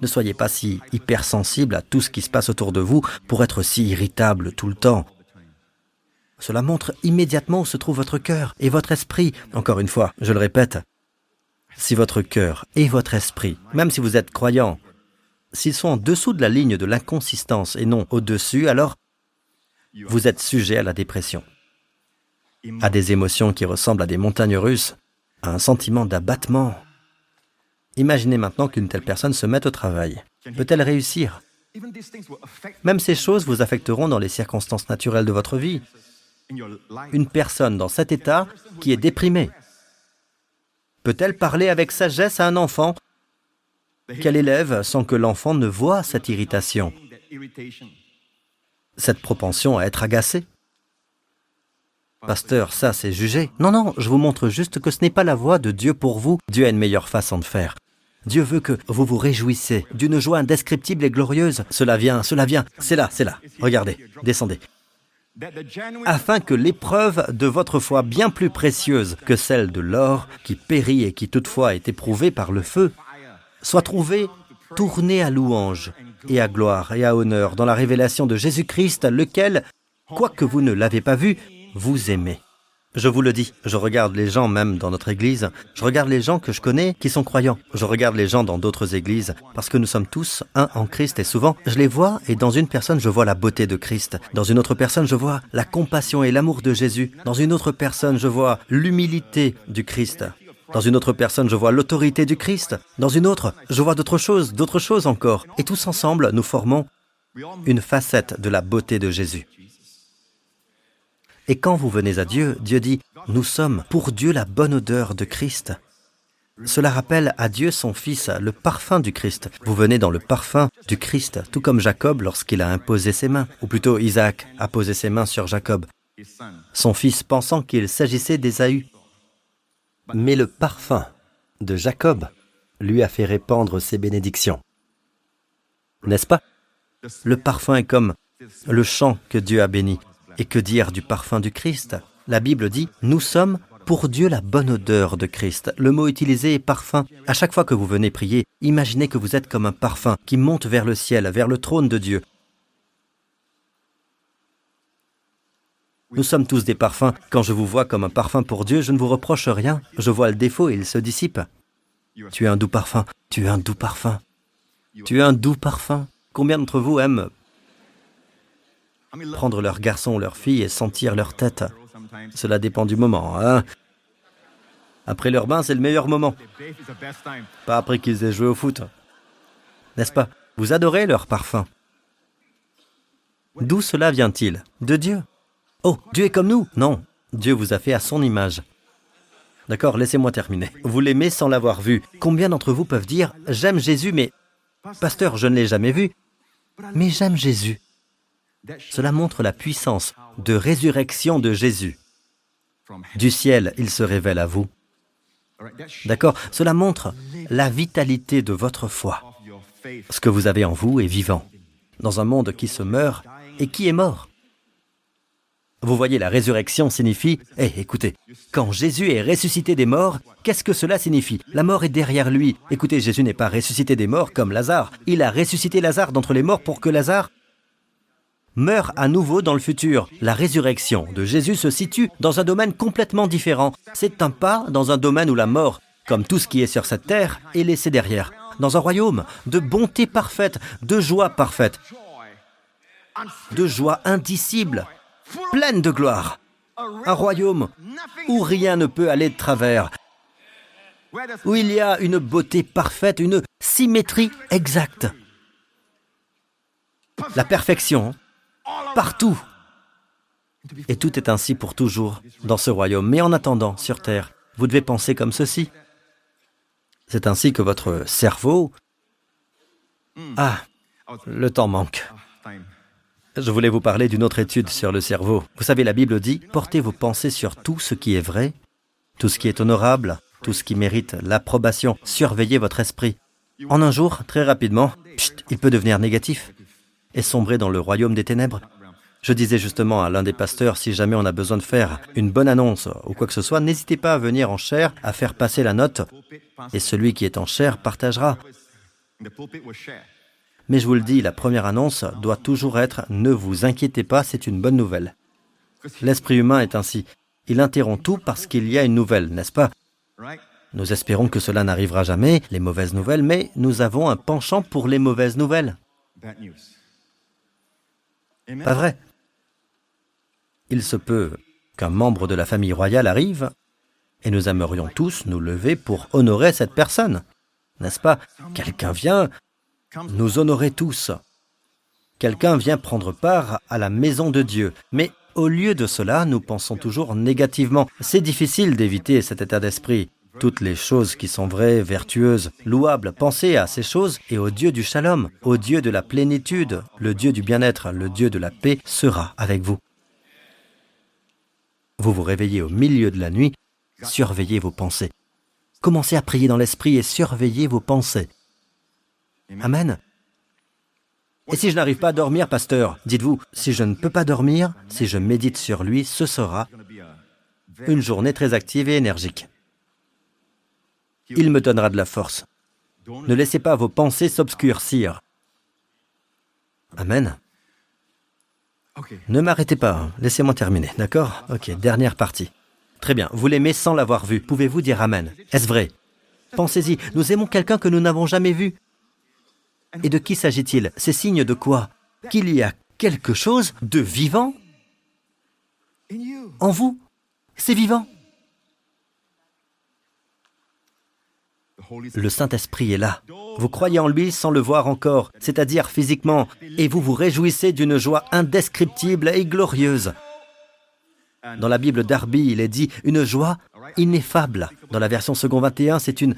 ne soyez pas si hypersensible à tout ce qui se passe autour de vous pour être si irritable tout le temps. Cela montre immédiatement où se trouve votre cœur et votre esprit. Encore une fois, je le répète, si votre cœur et votre esprit, même si vous êtes croyant, s'ils sont en dessous de la ligne de l'inconsistance et non au-dessus, alors vous êtes sujet à la dépression, à des émotions qui ressemblent à des montagnes russes, à un sentiment d'abattement, Imaginez maintenant qu'une telle personne se mette au travail. Peut-elle réussir? Même ces choses vous affecteront dans les circonstances naturelles de votre vie. Une personne dans cet état qui est déprimée, peut-elle parler avec sagesse à un enfant? Qu'elle élève sans que l'enfant ne voie cette irritation, cette propension à être agacé Pasteur, ça c'est jugé. Non, non, je vous montre juste que ce n'est pas la voie de Dieu pour vous. Dieu a une meilleure façon de faire. Dieu veut que vous vous réjouissez d'une joie indescriptible et glorieuse. Cela vient, cela vient. C'est là, c'est là. Regardez, descendez. Afin que l'épreuve de votre foi, bien plus précieuse que celle de l'or, qui périt et qui toutefois est éprouvée par le feu, soit trouvée tournée à louange et à gloire et à honneur dans la révélation de Jésus-Christ, lequel, quoique vous ne l'avez pas vu, vous aimez. Je vous le dis, je regarde les gens même dans notre église, je regarde les gens que je connais qui sont croyants, je regarde les gens dans d'autres églises, parce que nous sommes tous un en Christ et souvent je les vois et dans une personne je vois la beauté de Christ, dans une autre personne je vois la compassion et l'amour de Jésus, dans une autre personne je vois l'humilité du Christ, dans une autre personne, je vois l'autorité du Christ. Dans une autre, je vois d'autres choses, d'autres choses encore. Et tous ensemble, nous formons une facette de la beauté de Jésus. Et quand vous venez à Dieu, Dieu dit, nous sommes pour Dieu la bonne odeur de Christ. Cela rappelle à Dieu son Fils, le parfum du Christ. Vous venez dans le parfum du Christ, tout comme Jacob lorsqu'il a imposé ses mains, ou plutôt Isaac a posé ses mains sur Jacob, son fils pensant qu'il s'agissait d'Ésaü. Mais le parfum de Jacob lui a fait répandre ses bénédictions. N'est-ce pas? Le parfum est comme le champ que Dieu a béni. Et que dire du parfum du Christ? La Bible dit, nous sommes pour Dieu la bonne odeur de Christ. Le mot utilisé est parfum. À chaque fois que vous venez prier, imaginez que vous êtes comme un parfum qui monte vers le ciel, vers le trône de Dieu. Nous sommes tous des parfums. Quand je vous vois comme un parfum pour Dieu, je ne vous reproche rien. Je vois le défaut et il se dissipe. Tu es un doux parfum. Tu es un doux parfum. Tu es un doux parfum. Combien d'entre vous aiment prendre leur garçon ou leur fille et sentir leur tête. Cela dépend du moment. Hein après leur bain, c'est le meilleur moment. Pas après qu'ils aient joué au foot. N'est-ce pas? Vous adorez leur parfum. D'où cela vient-il? De Dieu. Oh, Dieu est comme nous Non, Dieu vous a fait à son image. D'accord, laissez-moi terminer. Vous l'aimez sans l'avoir vu. Combien d'entre vous peuvent dire ⁇ J'aime Jésus, mais... Pasteur, je ne l'ai jamais vu. Mais j'aime Jésus. Cela montre la puissance de résurrection de Jésus. Du ciel, il se révèle à vous. D'accord? Cela montre la vitalité de votre foi. Ce que vous avez en vous est vivant, dans un monde qui se meurt et qui est mort. Vous voyez, la résurrection signifie, eh, écoutez, quand Jésus est ressuscité des morts, qu'est-ce que cela signifie? La mort est derrière lui. Écoutez, Jésus n'est pas ressuscité des morts comme Lazare. Il a ressuscité Lazare d'entre les morts pour que Lazare meurt à nouveau dans le futur. La résurrection de Jésus se situe dans un domaine complètement différent. C'est un pas dans un domaine où la mort, comme tout ce qui est sur cette terre, est laissé derrière. Dans un royaume de bonté parfaite, de joie parfaite, de joie indicible, pleine de gloire. Un royaume où rien ne peut aller de travers, où il y a une beauté parfaite, une symétrie exacte. La perfection partout. Et tout est ainsi pour toujours dans ce royaume. Mais en attendant, sur Terre, vous devez penser comme ceci. C'est ainsi que votre cerveau... Ah, le temps manque. Je voulais vous parler d'une autre étude sur le cerveau. Vous savez, la Bible dit, portez vos pensées sur tout ce qui est vrai, tout ce qui est honorable, tout ce qui mérite l'approbation. Surveillez votre esprit. En un jour, très rapidement, il peut devenir négatif et sombrer dans le royaume des ténèbres. Je disais justement à l'un des pasteurs, si jamais on a besoin de faire une bonne annonce ou quoi que ce soit, n'hésitez pas à venir en chair, à faire passer la note, et celui qui est en chair partagera. Mais je vous le dis, la première annonce doit toujours être ⁇ Ne vous inquiétez pas, c'est une bonne nouvelle ⁇ L'esprit humain est ainsi. Il interrompt tout parce qu'il y a une nouvelle, n'est-ce pas? Nous espérons que cela n'arrivera jamais, les mauvaises nouvelles, mais nous avons un penchant pour les mauvaises nouvelles. Pas vrai il se peut qu'un membre de la famille royale arrive et nous aimerions tous nous lever pour honorer cette personne. N'est-ce pas? Quelqu'un vient nous honorer tous. Quelqu'un vient prendre part à la maison de Dieu. Mais au lieu de cela, nous pensons toujours négativement. C'est difficile d'éviter cet état d'esprit. Toutes les choses qui sont vraies, vertueuses, louables, pensez à ces choses et au Dieu du shalom, au Dieu de la plénitude, le Dieu du bien-être, le Dieu de la paix sera avec vous. Vous vous réveillez au milieu de la nuit, surveillez vos pensées. Commencez à prier dans l'esprit et surveillez vos pensées. Amen. Et si je n'arrive pas à dormir, pasteur, dites-vous, si je ne peux pas dormir, si je médite sur lui, ce sera une journée très active et énergique. Il me donnera de la force. Ne laissez pas vos pensées s'obscurcir. Amen. Ne m'arrêtez pas, hein. laissez-moi terminer, d'accord? Ok, dernière partie. Très bien, vous l'aimez sans l'avoir vu. Pouvez-vous dire Amen? Est-ce vrai? Pensez-y, nous aimons quelqu'un que nous n'avons jamais vu. Et de qui s'agit-il? C'est signe de quoi? Qu'il y a quelque chose de vivant en vous? C'est vivant. Le Saint-Esprit est là. Vous croyez en lui sans le voir encore, c'est-à-dire physiquement, et vous vous réjouissez d'une joie indescriptible et glorieuse. Dans la Bible d'Arby, il est dit une joie ineffable. Dans la version second 21, c'est une,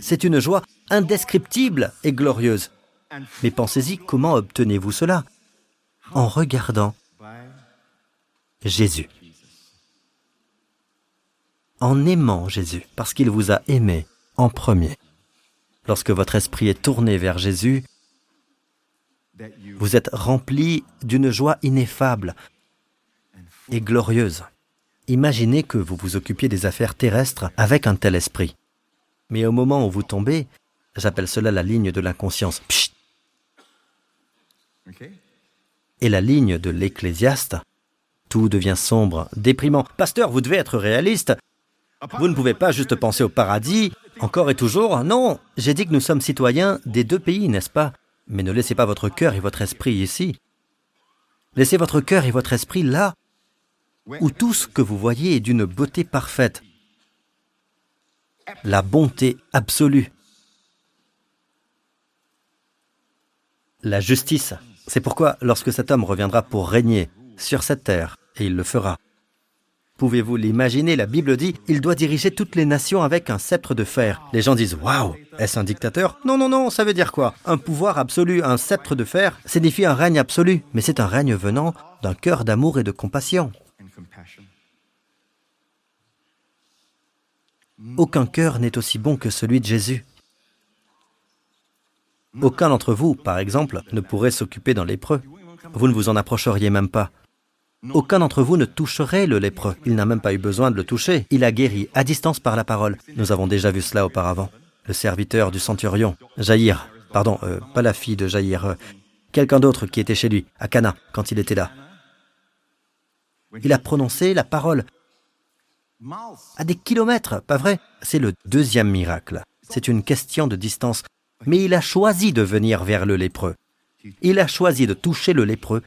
c'est une joie indescriptible et glorieuse. Mais pensez-y, comment obtenez-vous cela? En regardant Jésus. En aimant Jésus, parce qu'il vous a aimé en premier. Lorsque votre esprit est tourné vers Jésus, vous êtes rempli d'une joie ineffable et glorieuse. Imaginez que vous vous occupiez des affaires terrestres avec un tel esprit. Mais au moment où vous tombez, j'appelle cela la ligne de l'inconscience. Et la ligne de l'ecclésiaste, tout devient sombre, déprimant. Pasteur, vous devez être réaliste. Vous ne pouvez pas juste penser au paradis, encore et toujours. Non, j'ai dit que nous sommes citoyens des deux pays, n'est-ce pas? Mais ne laissez pas votre cœur et votre esprit ici. Laissez votre cœur et votre esprit là, où tout ce que vous voyez est d'une beauté parfaite. La bonté absolue. La justice. C'est pourquoi, lorsque cet homme reviendra pour régner sur cette terre, et il le fera, Pouvez-vous l'imaginer La Bible dit il doit diriger toutes les nations avec un sceptre de fer. Les gens disent Waouh Est-ce un dictateur? Non, non, non, ça veut dire quoi? Un pouvoir absolu, un sceptre de fer signifie un règne absolu, mais c'est un règne venant d'un cœur d'amour et de compassion. Aucun cœur n'est aussi bon que celui de Jésus. Aucun d'entre vous, par exemple, ne pourrait s'occuper d'un lépreux. Vous ne vous en approcheriez même pas. Aucun d'entre vous ne toucherait le lépreux. Il n'a même pas eu besoin de le toucher. Il a guéri à distance par la parole. Nous avons déjà vu cela auparavant. Le serviteur du centurion, Jaïr, pardon, euh, pas la fille de Jaïr, euh, quelqu'un d'autre qui était chez lui, à Cana, quand il était là. Il a prononcé la parole à des kilomètres, pas vrai? C'est le deuxième miracle. C'est une question de distance. Mais il a choisi de venir vers le lépreux. Il a choisi de toucher le lépreux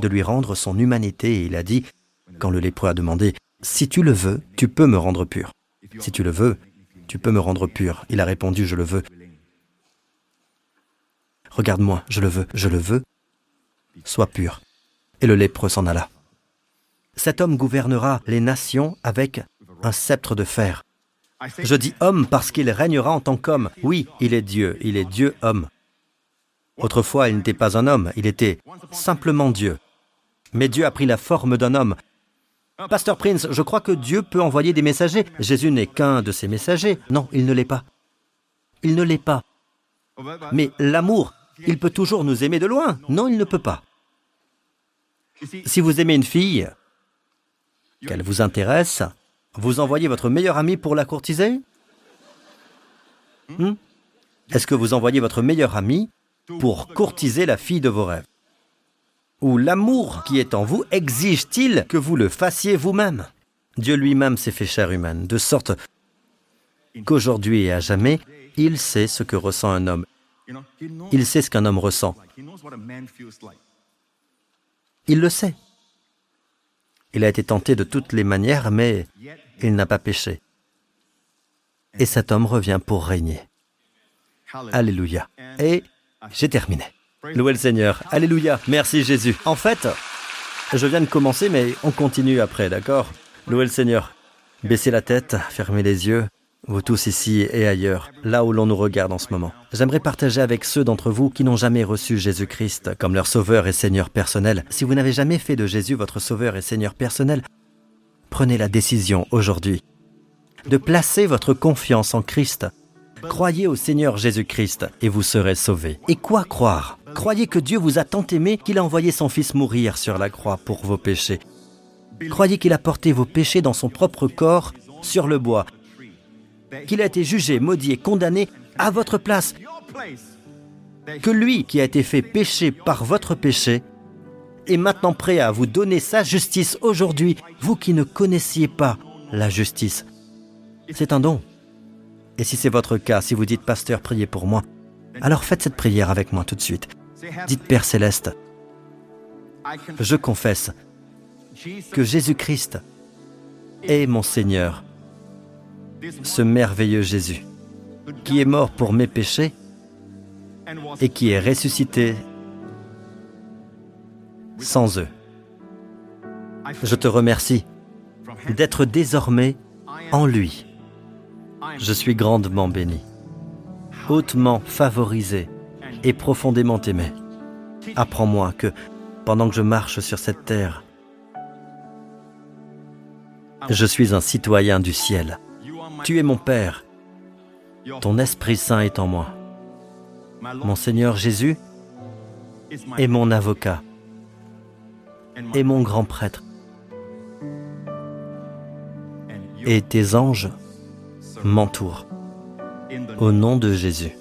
de lui rendre son humanité il a dit, quand le lépreux a demandé, Si tu le veux, tu peux me rendre pur. Si tu le veux, tu peux me rendre pur. Il a répondu, Je le veux. Regarde-moi, je le veux, je le veux. Sois pur. Et le lépreux s'en alla. Cet homme gouvernera les nations avec un sceptre de fer. Je dis homme parce qu'il régnera en tant qu'homme. Oui, il est Dieu, il est Dieu homme. Autrefois, il n'était pas un homme, il était simplement Dieu. Mais Dieu a pris la forme d'un homme. Pasteur Prince, je crois que Dieu peut envoyer des messagers. Jésus n'est qu'un de ces messagers. Non, il ne l'est pas. Il ne l'est pas. Mais l'amour, il peut toujours nous aimer de loin. Non, il ne peut pas. Si vous aimez une fille, qu'elle vous intéresse, vous envoyez votre meilleur ami pour la courtiser? Hmm? Est-ce que vous envoyez votre meilleur ami pour courtiser la fille de vos rêves Ou l'amour qui est en vous exige-t-il que vous le fassiez vous-même? Dieu lui-même s'est fait chair humaine, de sorte qu'aujourd'hui et à jamais, il sait ce que ressent un homme. Il sait ce qu'un homme ressent. Il le sait. Il a été tenté de toutes les manières, mais il n'a pas péché et cet homme revient pour régner. Alléluia. Et j'ai terminé. Louez le Seigneur. Alléluia. Merci Jésus. En fait, je viens de commencer, mais on continue après, d'accord? Louez le Seigneur. Baissez la tête, fermez les yeux, vous tous ici et ailleurs, là où l'on nous regarde en ce moment. J'aimerais partager avec ceux d'entre vous qui n'ont jamais reçu Jésus-Christ comme leur Sauveur et Seigneur personnel. Si vous n'avez jamais fait de Jésus votre Sauveur et Seigneur personnel, prenez la décision aujourd'hui de placer votre confiance en Christ. Croyez au Seigneur Jésus-Christ et vous serez sauvés. Et quoi croire? Croyez que Dieu vous a tant aimé qu'il a envoyé son Fils mourir sur la croix pour vos péchés. Croyez qu'il a porté vos péchés dans son propre corps sur le bois, qu'il a été jugé, maudit et condamné à votre place, que lui qui a été fait péché par votre péché est maintenant prêt à vous donner sa justice aujourd'hui, vous qui ne connaissiez pas la justice. C'est un don. Et si c'est votre cas, si vous dites, Pasteur, priez pour moi, alors faites cette prière avec moi tout de suite. Dites, Père céleste, je confesse que Jésus-Christ est mon Seigneur, ce merveilleux Jésus, qui est mort pour mes péchés et qui est ressuscité sans eux. Je te remercie d'être désormais en lui je suis grandement béni, hautement favorisé et profondément aimé. Apprends-moi que, pendant que je marche sur cette terre, je suis un citoyen du ciel. Tu es mon Père. Ton Esprit Saint est en moi. Mon Seigneur Jésus est mon avocat et mon grand prêtre. Et tes anges m'entoure. Au nom de Jésus.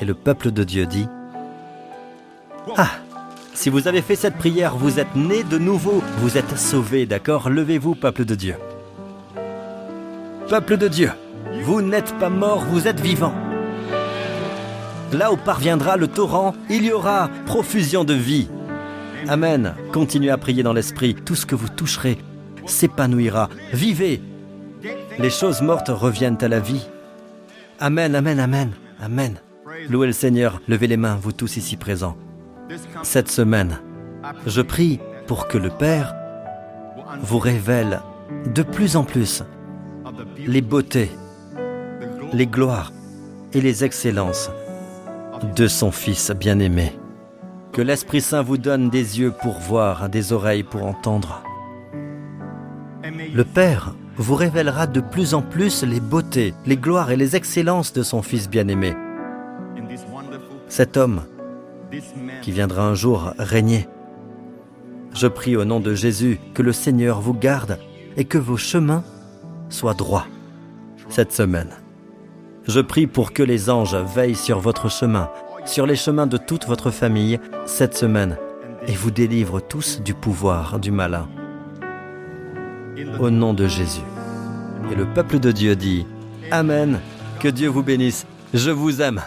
Et le peuple de Dieu dit, Ah, si vous avez fait cette prière, vous êtes né de nouveau, vous êtes sauvé, d'accord? Levez-vous, peuple de Dieu. Peuple de Dieu, vous n'êtes pas mort, vous êtes vivant. Là où parviendra le torrent, il y aura profusion de vie. Amen. Continuez à prier dans l'esprit. Tout ce que vous toucherez s'épanouira. Vivez, les choses mortes reviennent à la vie. Amen, amen, amen, amen. Louez le Seigneur, levez les mains, vous tous ici présents. Cette semaine, je prie pour que le Père vous révèle de plus en plus les beautés, les gloires et les excellences de son Fils bien-aimé. Que l'Esprit Saint vous donne des yeux pour voir, des oreilles pour entendre. Le Père vous révélera de plus en plus les beautés, les gloires et les excellences de son Fils bien-aimé. Cet homme qui viendra un jour régner. Je prie au nom de Jésus que le Seigneur vous garde et que vos chemins soient droits cette semaine. Je prie pour que les anges veillent sur votre chemin, sur les chemins de toute votre famille cette semaine et vous délivrent tous du pouvoir du malin au nom de Jésus. Et le peuple de Dieu dit Amen, que Dieu vous bénisse, je vous aime.